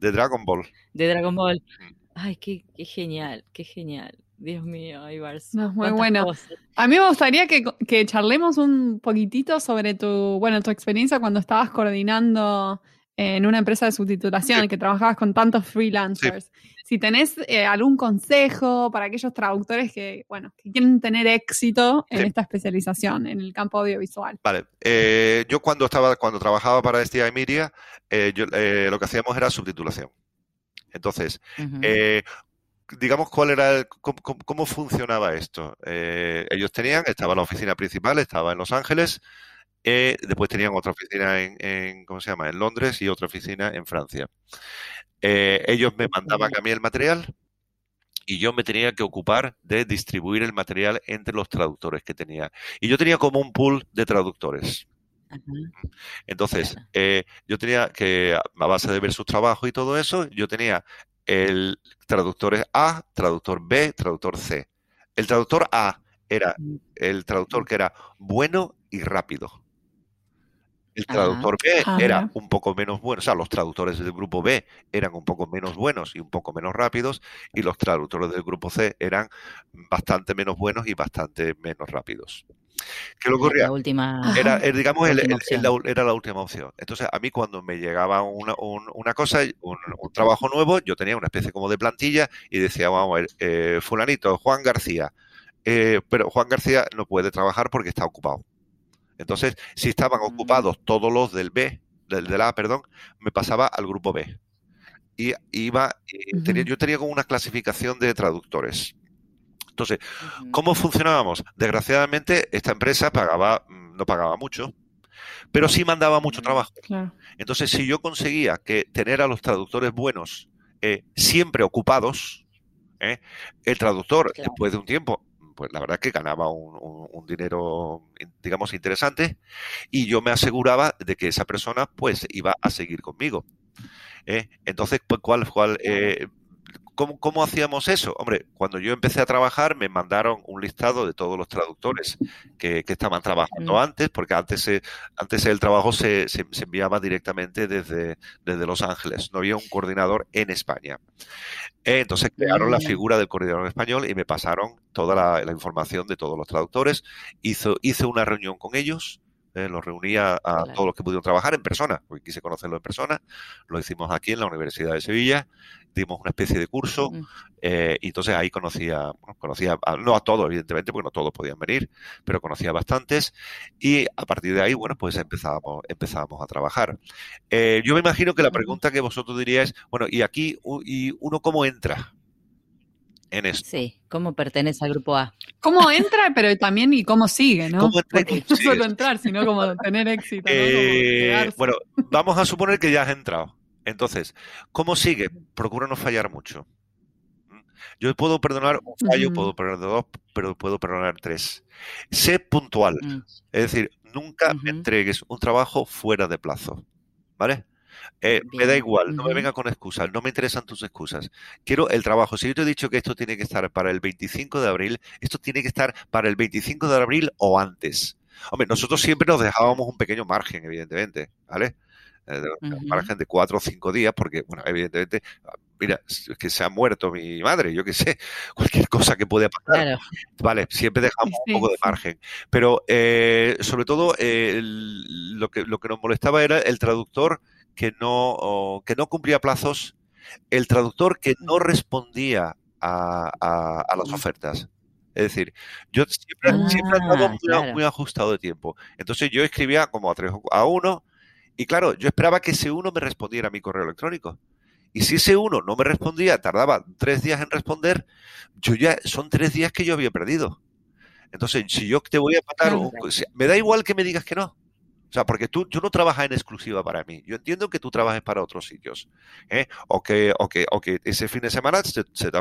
de Dragon Ball. De Dragon Ball. Mm. Ay, qué, qué genial, qué genial. Dios mío, Ibars. No, muy bueno. cosas. A mí me gustaría que, que charlemos un poquitito sobre tu, bueno, tu experiencia cuando estabas coordinando en una empresa de subtitulación, Sí. que trabajabas con tantos freelancers. Si tenés eh, algún consejo para aquellos traductores que, bueno, que quieren tener éxito en Sí. esta especialización en el campo audiovisual. Vale, eh, yo cuando estaba, cuando trabajaba para STI Media, eh, yo, eh, lo que hacíamos era subtitulación. Entonces, digamos cuál era, el- cómo, cómo- funcionaba esto. Ellos tenían, estaba la oficina principal, estaba en Los Ángeles, eh, después tenían otra oficina en, en, ¿cómo se llama? En Londres y otra oficina en Francia. Eh, ellos me mandaban a mí el material y yo me tenía que ocupar de distribuir el material entre los traductores que tenía. Y yo tenía como un pool de traductores. Entonces, eh, yo tenía que, a base de ver sus trabajos y todo eso, yo tenía el traductor A, traductor B, traductor C. El traductor A era Mm. el traductor que era bueno y rápido. El Ajá. traductor B Ah, era un poco menos bueno, o sea, los traductores del grupo B eran un poco menos buenos y un poco menos rápidos, y los traductores del grupo C eran bastante menos buenos y bastante menos rápidos. ¿Qué le ocurría? La última. Era, digamos, el- el- la, era la última opción. Entonces, a mí cuando me llegaba una, un- una cosa, un, un trabajo nuevo, yo tenía una especie como de plantilla y decía, vamos a ver, eh, fulanito, Juan García, eh, pero Juan García no puede trabajar porque está ocupado. Entonces, si estaban ocupados todos los del B, del, del A, perdón, me pasaba al grupo B. Y iba, y tenía- yo tenía como una clasificación de traductores. Entonces. ¿Cómo funcionábamos? Desgraciadamente, esta empresa pagaba, mm, no pagaba mucho, pero sí mandaba mucho trabajo. Entonces, si yo conseguía que tener a los traductores buenos eh, siempre ocupados, ¿eh? el traductor, después de un tiempo, pues la verdad que ganaba un, un- un dinero, digamos, interesante, y yo me aseguraba de que esa persona, pues, iba a seguir conmigo. ¿eh? Entonces, pues, ¿cuál, cuál, eh, ¿Cómo, cómo hacíamos eso? Hombre, cuando yo empecé a trabajar me mandaron un listado de todos los traductores que, que estaban trabajando Mm. antes, porque antes, se- antes el trabajo se, se- se enviaba directamente desde, desde Los Ángeles, no había un coordinador en España. Entonces crearon la Mm. figura del coordinador español y me pasaron toda la, la información de todos los traductores. Hizo, hice una reunión con ellos, eh, los reuní a, Claro. todos los que pudieron trabajar en persona, porque quise conocerlo en persona. Lo hicimos aquí en la Universidad de Sevilla, dimos una especie de curso eh, y entonces ahí conocía, bueno, conocía, a- no a todos, evidentemente, porque no todos podían venir, pero conocía a bastantes. Y a partir de ahí, bueno, pues empezábamos, empezábamos a trabajar. Eh, yo me imagino que la pregunta que vosotros diríais, bueno, ¿y aquí y uno cómo entra en esto? Sí, ¿cómo pertenece al grupo A? ¿Cómo entra, pero también y cómo sigue, no? ¿Cómo entra Porque no solo entrar, sino como tener éxito, ¿no? Como Eh, bueno, vamos a suponer que ya has entrado. Entonces, ¿cómo sigue? Procura no fallar mucho. Yo puedo perdonar un fallo, puedo perdonar dos, pero puedo perdonar tres. Sé puntual. Mm. Es decir, nunca me entregues un trabajo fuera de plazo. ¿Vale? Eh, me da igual, no me venga con excusas, no me interesan tus excusas. Quiero el trabajo. Si yo te he dicho que esto tiene que estar para el 25 de abril, esto tiene que estar para el 25 de abril o antes. Hombre, nosotros siempre nos dejábamos un pequeño margen, evidentemente, ¿vale? Eh, margen de cuatro o cinco días, porque, bueno, evidentemente, mira, es que se ha muerto mi madre, yo qué sé, cualquier cosa que pueda pasar. Claro. Vale, siempre dejamos Sí, un poco de margen. Pero eh, sobre todo eh, lo, que, lo que nos molestaba era el traductor que no, que no cumplía plazos, el traductor que no respondía a, a- a las ofertas. Es decir, yo siempre, Ah, siempre andaba muy, claro. muy ajustado de tiempo. Entonces yo escribía como a tres a uno y claro, yo esperaba que ese uno me respondiera a mi correo electrónico. Y si ese uno no me respondía, tardaba tres días en responder, yo ya son tres días que yo había perdido. Entonces, si yo te voy a matar, Claro. un- si- me da igual que me digas que no. O sea, porque tú, tú no trabajas en exclusiva para mí. Yo entiendo que tú trabajes para otros sitios. ¿eh? O, que, o, que, o que ese fin de semana se, se, te,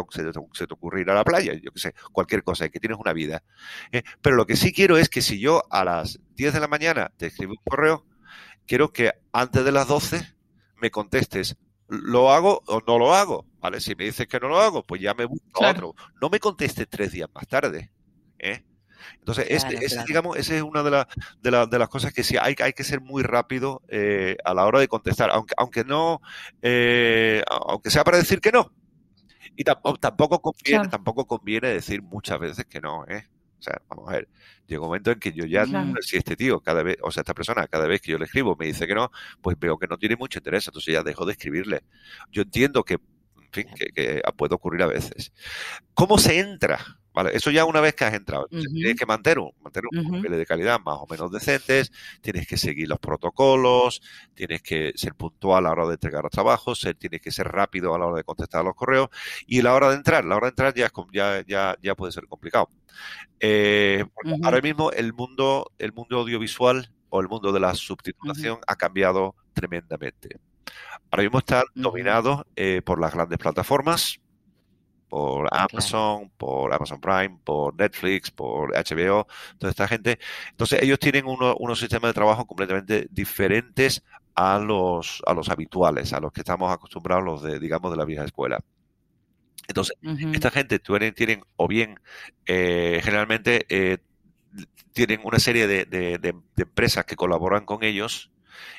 se te ocurre ir a la playa, yo qué sé, cualquier cosa, que tienes una vida. ¿eh? Pero lo que sí quiero es que si yo a las 10 de la mañana te escribo un correo, quiero que antes de las 12 me contestes, ¿lo hago o no lo hago? ¿Vale? Si me dices que no lo hago, pues ya me busco claro. otro. No me contestes tres días más tarde. ¿eh? Entonces, claro, este, digamos, esa es una de, la, de, la, de, las cosas que sí hay, hay que ser muy rápido eh, a la hora de contestar, aunque, aunque no, eh, aunque sea para decir que no. Y tampoco, tampoco conviene, claro. tampoco conviene decir muchas veces que no, ¿eh? O sea, vamos a ver, llega un momento en que yo ya, claro. si este tío cada vez, o sea, esta persona, cada vez que yo le escribo me dice que no, pues veo que no tiene mucho interés, entonces ya dejo de escribirle. Yo entiendo que, en fin, que, que puede ocurrir a veces. ¿Cómo se entra? Vale, eso ya una vez que has entrado. Uh -huh. Tienes que mantener un, mantener un uh -huh. nivel de calidad más o menos decentes, tienes que seguir los protocolos, tienes que ser puntual a la hora de entregar los trabajos, ser, tienes que ser rápido a la hora de contestar los correos y la hora de entrar, la hora de entrar ya, ya, ya, ya puede ser complicado. Eh, uh -huh. Ahora mismo el mundo, el mundo audiovisual o el mundo de la subtitulación ha cambiado tremendamente. Ahora mismo está dominado eh, por las grandes plataformas, por Amazon, claro. por Amazon Prime, por Netflix, por HBO, toda esta gente. Entonces ellos tienen uno, unos sistemas de trabajo completamente diferentes a los, a los habituales, a los que estamos acostumbrados los de, digamos, de la vieja escuela. Entonces, uh -huh. esta gente tienen, tienen o bien, eh, generalmente, eh, tienen una serie de, de, de, de empresas que colaboran con ellos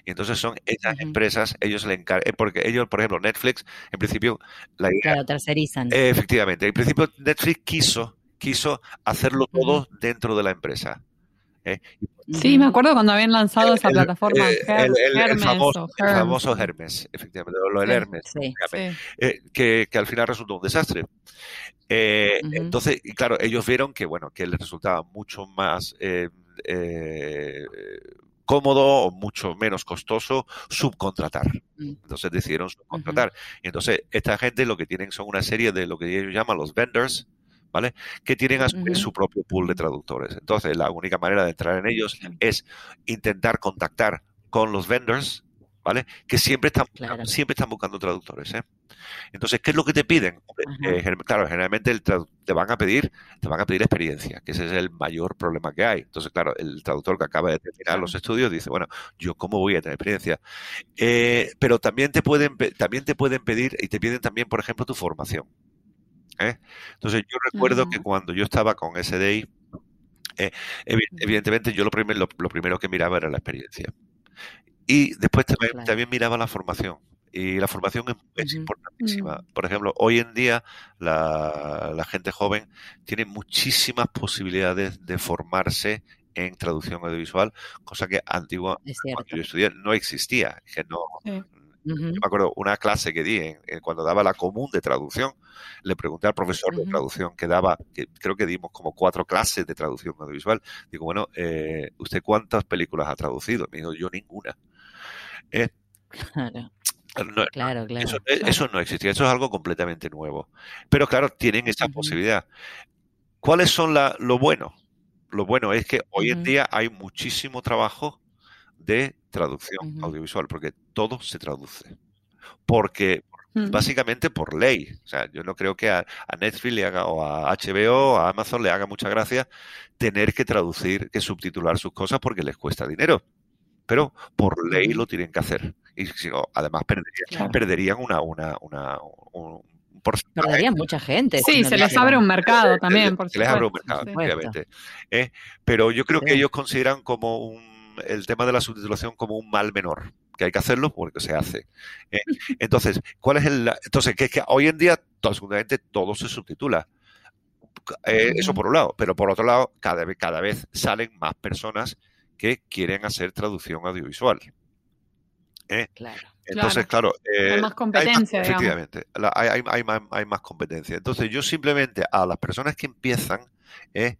y entonces son esas uh -huh. empresas, ellos le encargan, eh, porque ellos, por ejemplo, Netflix, en principio, la idea, Claro, tercerizan. Eh, efectivamente, en principio Netflix quiso, quiso hacerlo todo dentro de la empresa. ¿eh? Sí, me acuerdo cuando habían lanzado el, esa el, plataforma. El, el, Hermes famoso, el, famoso, Hermes, efectivamente, lo del sí, Hermes, sí, sí. Eh, que, que, al final resultó un desastre. Eh, uh -huh. Entonces, claro, ellos vieron que, bueno, que les resultaba mucho más eh, cómodo o mucho menos costoso subcontratar. Mm. Entonces decidieron subcontratar. Y entonces esta gente lo que tienen son una serie de lo que ellos llaman los vendors, ¿vale? Que tienen a su, uh -huh. su propio pool de traductores. Entonces la única manera de entrar en ellos es intentar contactar con los vendors ¿vale? Que siempre están, claro. siempre están buscando traductores, ¿eh? Entonces, ¿qué es lo que te piden? Eh, claro, generalmente te van a pedir, te van a pedir experiencia, que ese es el mayor problema que hay. Entonces, claro, el traductor que acaba de terminar los estudios dice, bueno, yo cómo voy a tener experiencia. Eh, pero también te pueden, también te pueden pedir y te piden también, por ejemplo, tu formación. ¿eh? Entonces, yo recuerdo que cuando yo estaba con SDI, evidentemente yo lo, primer, lo, lo primero que miraba era la experiencia. Y después también, claro. también, miraba la formación. Y la formación es, uh -huh. importantísima. Uh -huh. Por ejemplo, hoy en día la, la, gente joven tiene muchísimas posibilidades de formarse en traducción audiovisual, cosa que antigua, cuando yo estudié, no existía. Que no, sí. Yo me acuerdo una clase que di en, en, cuando daba la común de traducción, le pregunté al profesor de traducción que daba, que creo que dimos como cuatro clases de traducción audiovisual. Digo, bueno, eh, ¿usted cuántas películas ha traducido? Me dijo, yo ninguna. Eh, claro. No, claro, claro, eso, no existía, eso es algo completamente nuevo. Pero claro, tienen esa uh -huh. posibilidad. ¿Cuáles son la, lo bueno? Lo bueno es que hoy uh -huh. en día hay muchísimo trabajo de traducción uh -huh. audiovisual, porque todo se traduce. Porque, básicamente por ley. O sea, yo no creo que a, a, Netflix le haga, o a HBO, o a Amazon le haga mucha gracia tener que traducir, que subtitular sus cosas porque les cuesta dinero pero por ley lo tienen que hacer. Y si no, además perderían, claro. perderían una, una, una, un porcentaje. Perderían mucha gente. Sí, si se les abre un mercado también, por Se les abre un mercado, sí. obviamente. ¿Eh? Pero yo creo sí. que ellos consideran como un, el tema de la subtitulación como un mal menor que hay que hacerlo porque se hace. ¿Eh? Entonces, ¿cuál es el...? Entonces, que, que hoy en día, seguramente, todo se subtitula. Eh, eso por un lado, pero por otro lado, cada vez, cada vez salen más personas que quieren hacer traducción audiovisual. ¿Eh? Claro. Entonces, claro, claro eh, hay más competencia. Hay más, efectivamente, hay, hay, hay, más, hay, más, competencia. Entonces, yo simplemente a las personas que empiezan, ¿eh?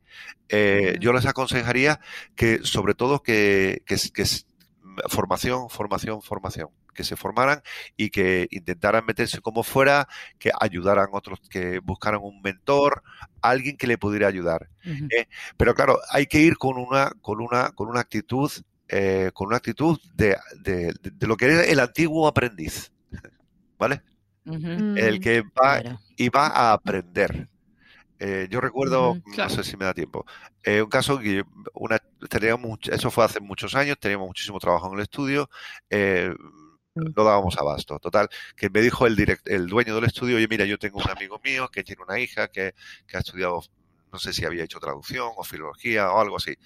eh yo les aconsejaría que, sobre todo, que, que, que formación, formación, formación que se formaran y que intentaran meterse como fuera, que ayudaran otros, que buscaran un mentor, alguien que le pudiera ayudar. Uh -huh. ¿eh? Pero claro, hay que ir con una, con una, con una actitud eh, con una actitud de, de, de, lo que era el antiguo aprendiz, ¿vale? Uh -huh. El que va claro. y va a aprender. Eh, yo recuerdo, uh -huh, claro. no sé si me da tiempo, eh, un caso que una, teníamos, eso fue hace muchos años, teníamos muchísimo trabajo en el estudio, eh, no dábamos abasto. Total, que me dijo el, direct, el dueño del estudio, oye, mira, yo tengo un amigo mío que tiene una hija que, que ha estudiado, no sé si había hecho traducción o filología o algo así,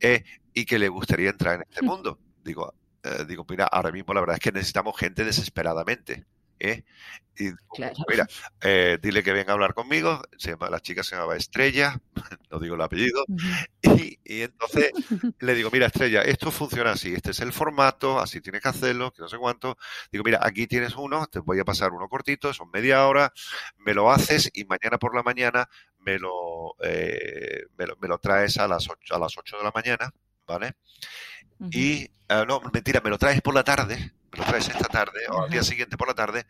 eh, y que le gustaría entrar en este mundo. Digo, eh, digo, mira, ahora mismo la verdad es que necesitamos gente desesperadamente. ¿Eh? Y claro. mira, eh, dile que venga a hablar conmigo. Se llama, la chica se llamaba Estrella, no digo el apellido. Y, y, entonces le digo, mira, Estrella, esto funciona así. Este es el formato, así tienes que hacerlo, que no sé cuánto. Digo, mira, aquí tienes uno, te voy a pasar uno cortito, son media hora, me lo haces y mañana por la mañana me lo, eh, me lo, me lo traes a las, 8, a las 8 de la mañana, ¿vale? Uh -huh. Y, uh, no, mentira, me lo traes por la tarde lo traes esta tarde o al día siguiente por la tarde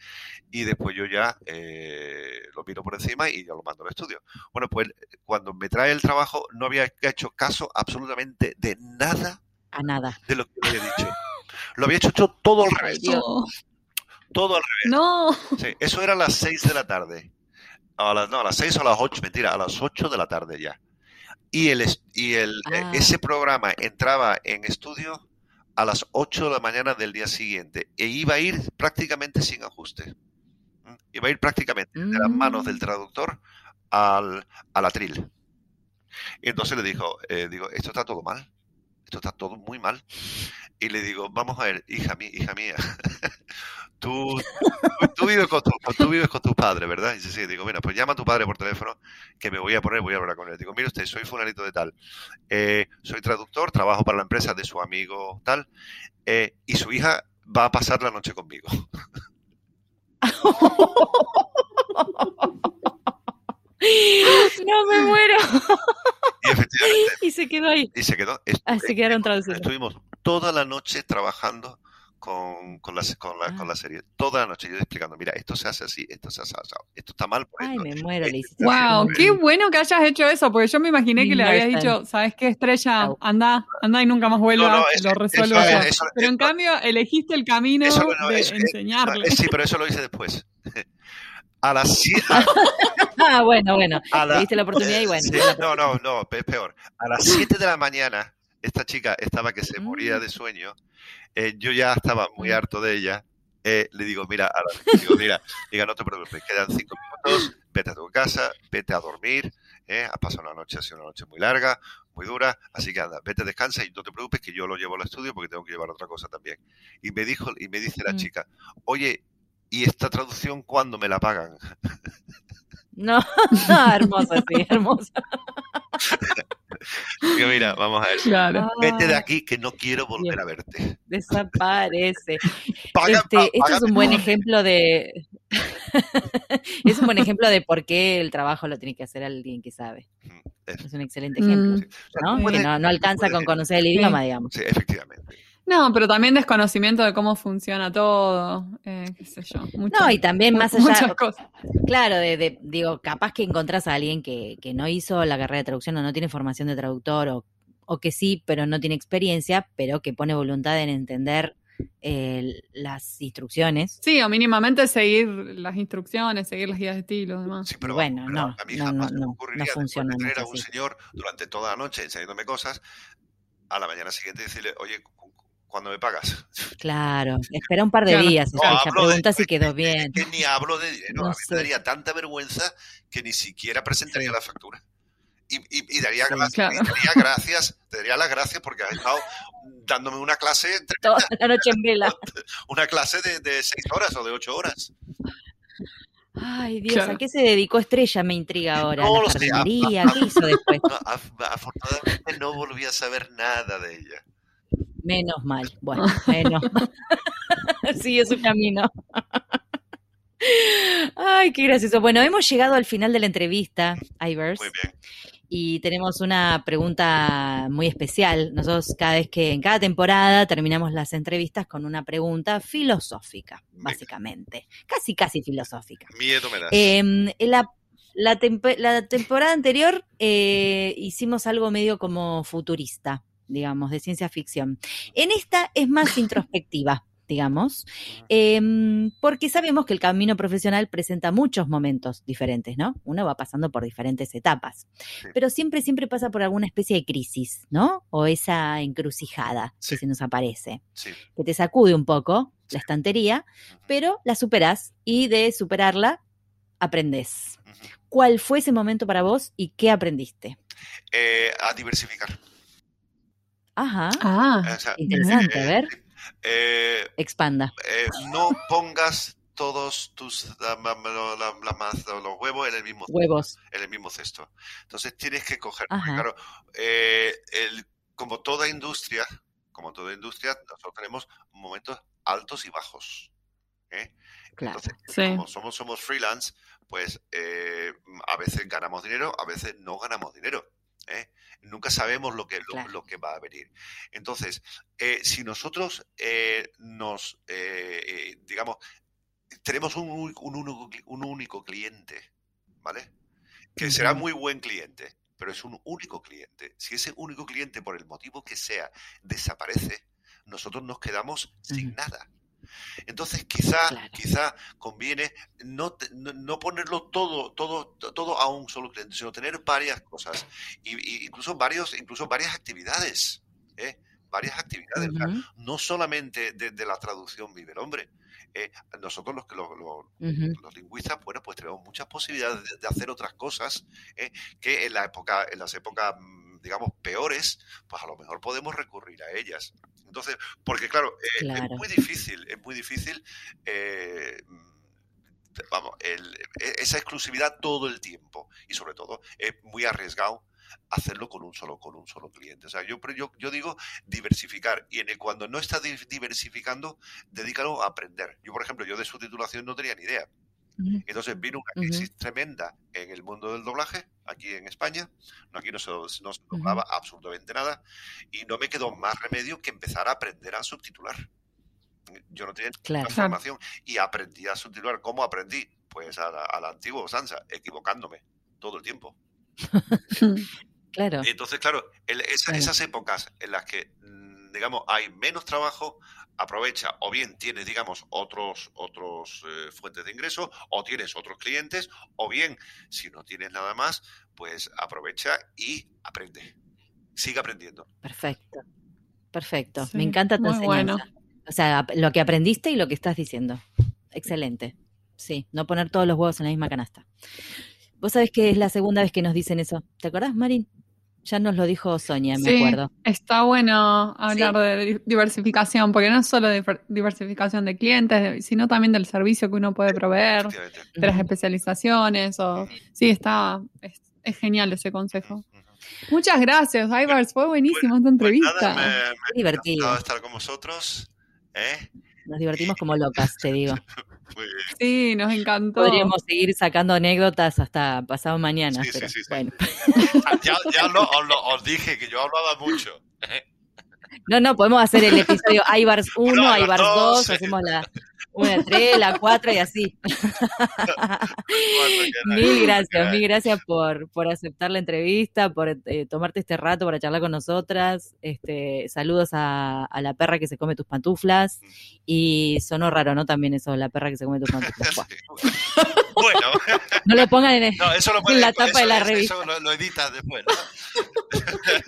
y después yo ya eh, lo miro por encima y ya lo mando al estudio. Bueno, pues cuando me trae el trabajo no había hecho caso absolutamente de nada. A nada. De lo que me había dicho. Lo había hecho todo al revés. Todo, todo al revés. No. Sí, eso era a las 6 de la tarde. A las, no, a las 6 o a las 8, mentira, a las 8 de la tarde ya. Y, el, y el, ah. ese programa entraba en estudio a las 8 de la mañana del día siguiente e iba a ir prácticamente sin ajuste. Iba a ir prácticamente de las manos del traductor al, al atril. Y entonces le dijo, eh, digo, esto está todo mal, esto está todo muy mal. Y le digo, vamos a ver, hija mía, hija mía, tú, tú, vives con tu, tú vives con tu padre, ¿verdad? Y dice, sí, digo, mira, pues llama a tu padre por teléfono, que me voy a poner, voy a hablar con él. Digo, mire usted, soy fulanito de tal, eh, soy traductor, trabajo para la empresa de su amigo tal, eh, y su hija va a pasar la noche conmigo. No me muero. Y efectivamente. Y se quedó ahí. Y se quedó. Ah, se quedaron traducidos. Estuvimos toda la noche trabajando con, con, la, con, la, ah. con la serie. Toda la noche yo explicando, mira, esto se hace así, esto se hace así, esto está mal. Por Ay, esto. me muero, Eh, Liz. Wow, qué bueno que hayas hecho eso, porque yo me imaginé que le habías dicho, ¿sabes qué, Estrella? Anda, anda y nunca más vuelvas, No, no, eso- lo resuelvo eso- yo. eso- Pero en eso- cambio, elegiste el camino Eso no, de eso- enseñarle. Eh, sí, pero eso lo hice después. A las 7. Ah, bueno, bueno. A la- Le diste la oportunidad y bueno. Sí, no, no, no, es peor. A las 7 de la mañana, esta chica estaba que se moría de sueño. eh, yo ya estaba muy Mm. harto de ella. eh, le digo, mira, digo, mira, diga, no te preocupes, quedan 5 minutos, vete a tu casa, vete a dormir. Eh, has pasado una noche, ha sido una noche muy larga, muy dura, así que anda, vete, descansa y no te preocupes que yo lo llevo al estudio porque tengo que llevar otra cosa también. Y me dijo, y me dice la Mm. chica, oye, ¿y esta traducción cuándo me la pagan? No, hermosa, sí, hermosa. Digo, mira, vamos a ver. Claro. Vete de Ah, aquí que no quiero volver a verte. Desaparece. Paga- Este, pa- esto es un buen ejemplo de. es un buen ejemplo de por qué el trabajo lo tiene que hacer alguien que sabe. Es- Es un excelente ejemplo, Mm. sí. O sea, ¿no? puedes- que no, no alcanza con conocer el idioma, digamos. Sí, efectivamente. No, pero también desconocimiento de cómo funciona todo, eh, qué sé yo. muchas- No, y también más muchas allá, cosas. claro, de, de- digo, capaz que encontrás a alguien que, que no hizo la carrera de traducción o no tiene formación de traductor o, o que sí, pero no tiene experiencia, pero que pone voluntad en entender eh, las instrucciones. Sí, o mínimamente seguir las instrucciones, seguir las guías de estilo, demás. Sí, pero Bueno, no, a mí no, jamás no, se me no, ocurriría no funciona de tener a así. un señor durante toda la noche enseñándome cosas, a la mañana siguiente decirle, oye, cu- cu- ¿cuándo me pagas? Claro, espera un par de Claro. días, No, de- pregunta si quedó bien. Que ni hablo de dinero, No a mí sé. me daría tanta vergüenza que ni siquiera presentaría la factura. Y, y- y daría, Sí, gracias, claro. y daría gracias, te daría las gracias porque has estado dándome una clase, Toda la noche en vela. una clase de, de seis horas o de ocho horas. Ay, Dios, Claro. ¿a qué se dedicó Estrella? Me intriga ahora. No ¿La lo sé, a- jardinería? ¿Qué hizo después? No, af- afortunadamente no volví a saber nada de ella. Menos mal. Bueno, menos mal. Sigue su camino. Ay, qué gracioso. Bueno, hemos llegado al final de la entrevista, Ivers, Muy bien. y tenemos una pregunta muy especial. Nosotros cada vez que en cada temporada terminamos las entrevistas con una pregunta filosófica, Venga. básicamente. Casi, casi filosófica. Miedo me das. Eh, la, la, tempe- la temporada anterior eh, hicimos algo medio como futurista. Digamos, de ciencia ficción. En esta es más introspectiva digamos, em, porque sabemos que el camino profesional presenta muchos momentos diferentes, ¿no? Uno va pasando por diferentes etapas, pero siempre, siempre pasa por alguna especie de crisis, ¿no? O esa encrucijada que se nos aparece, que te sacude un poco la estantería, pero la superás y de superarla aprendes. ¿Cuál fue ese momento para vos y qué aprendiste? Eh, a diversificar. Ajá. Ah, interesante, a ver. Eh, Expanda. Eh, no pongas todos tus los huevos en el mismo huevos en el mismo cesto. Entonces tienes que coger, claro, eh, el, como toda industria, como toda industria, nosotros tenemos momentos altos y bajos. Entonces, como somos somos freelance, pues a veces ganamos dinero, a veces no ganamos dinero. ¿Eh? Nunca sabemos lo que, lo, que va a venir. Entonces, eh, si nosotros eh, nos, digamos, tenemos un, un, único cliente, ¿vale? Que será muy buen cliente, pero es un único cliente. Si ese único cliente, por el motivo que sea, desaparece, nosotros nos quedamos sin nada. Entonces, quizá, quizá conviene no, no, ponerlo todo, todo, todo a un solo cliente, sino tener varias cosas, y, incluso varios, incluso varias actividades, ¿eh? varias actividades, no solamente desde la traducción vive el hombre. Eh, nosotros los, los, los, lingüistas, bueno, pues tenemos muchas posibilidades de, hacer otras cosas ¿eh? que en la época, en las épocas digamos, peores, pues a lo mejor podemos recurrir a ellas. Entonces, porque claro, eh, es muy difícil, es muy difícil, eh, vamos, e, esa exclusividad todo el tiempo y sobre todo es muy arriesgado hacerlo con un solo con un solo cliente. O sea, yo, yo, yo digo diversificar y en el, cuando no estás diversificando, dedícalo a aprender. Yo, por ejemplo, yo de su titulación no tenía ni idea. Entonces vino una crisis tremenda en el mundo del doblaje, aquí en España. Aquí no se, no se doblaba absolutamente nada. Y no me quedó más remedio que empezar a aprender a subtitular. Yo no tenía claro. formación y aprendí a subtitular. ¿Cómo aprendí? Pues a la, a antigua usanza, equivocándome todo el tiempo. claro. Entonces, claro, esas épocas en las que, digamos, hay menos trabajo, aprovecha o bien tienes, digamos, otros, otros eh, fuentes de ingreso o tienes otros clientes o bien, si no tienes nada más, pues aprovecha y aprende. Sigue aprendiendo. Perfecto. Perfecto. Me encanta tu enseñanza. O sea, lo que aprendiste y lo que estás diciendo. Excelente. Sí, no poner todos los huevos en la misma canasta. Vos sabés que es la segunda vez que nos dicen eso. ¿Te acordás, Marín? Ya nos lo dijo Sonia, me acuerdo. Está bueno hablar de diversificación, porque no es solo de diversificación de clientes, sino también del servicio que uno puede proveer, de las especializaciones. O... Sí, está, es, genial ese consejo. Muchas gracias, Ivars. Fue buenísimo esta pues entrevista. me, me, divertido estar con vosotros. ¿eh? Nos divertimos como locas, te digo. Sí, nos encantó. Podríamos seguir sacando anécdotas hasta pasado mañana. pero, bueno. ya, ya os, dije que yo hablaba mucho. No, no, podemos hacer el episodio Ibars 1, Ibars 2, hacemos la, una, tres, la cuatro y así. mil gracias, mil gracias por, por aceptar la entrevista, por eh, tomarte este rato para charlar con nosotras. Este, saludos a, a, la perra que se come tus pantuflas. Y sonó raro, ¿no? También eso, la perra que se come tus pantuflas. bueno. No lo pongan en, la tapa de la revista. Eso lo, editas después, ¿no?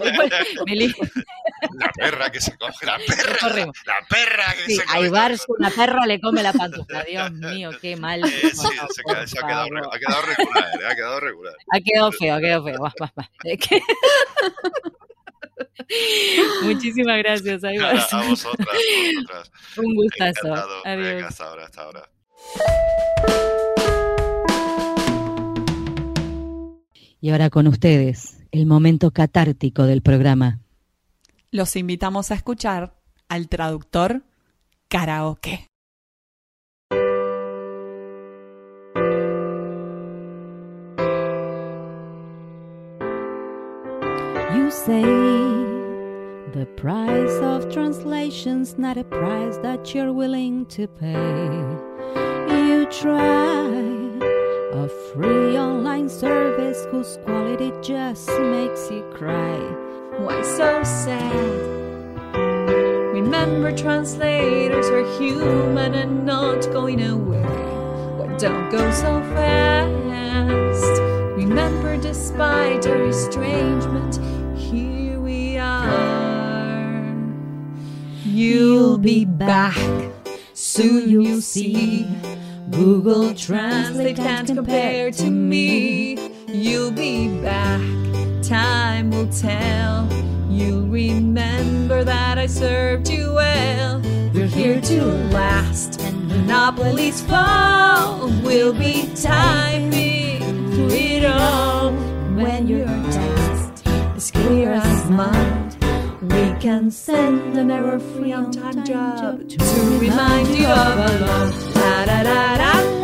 la perra que se come, la perra, la perra que se come. A una perra le come la pantufla. Dios mío, qué mal. Eh, sí, se, ha, quedado, ha, quedado, regular, eh, ha quedado regular. Ha quedado feo, ha quedado feo. Va, va, va. Muchísimas gracias, A, a vosotras, vosotras. Un gustazo. Adiós. hasta ahora, hasta ahora. Y ahora con ustedes, el momento catártico del programa. Los invitamos a escuchar al traductor karaoke. You say the price of translation's not a price that you're willing to pay. You try a free online service whose quality just makes you cry. Why so sad? Remember, translators are human and not going away. Why don't go so fast? Remember, despite our estrangement, here we are. You'll be back. Soon you'll see. Google Translate can't compare to me. You'll be back. Time will tell. You'll remember that I served you well. We're here to last, and monopolies fall. We'll be timing through it all. When your text is clear as mud, we can send an error-free on-time job to remind you of our love. La da da da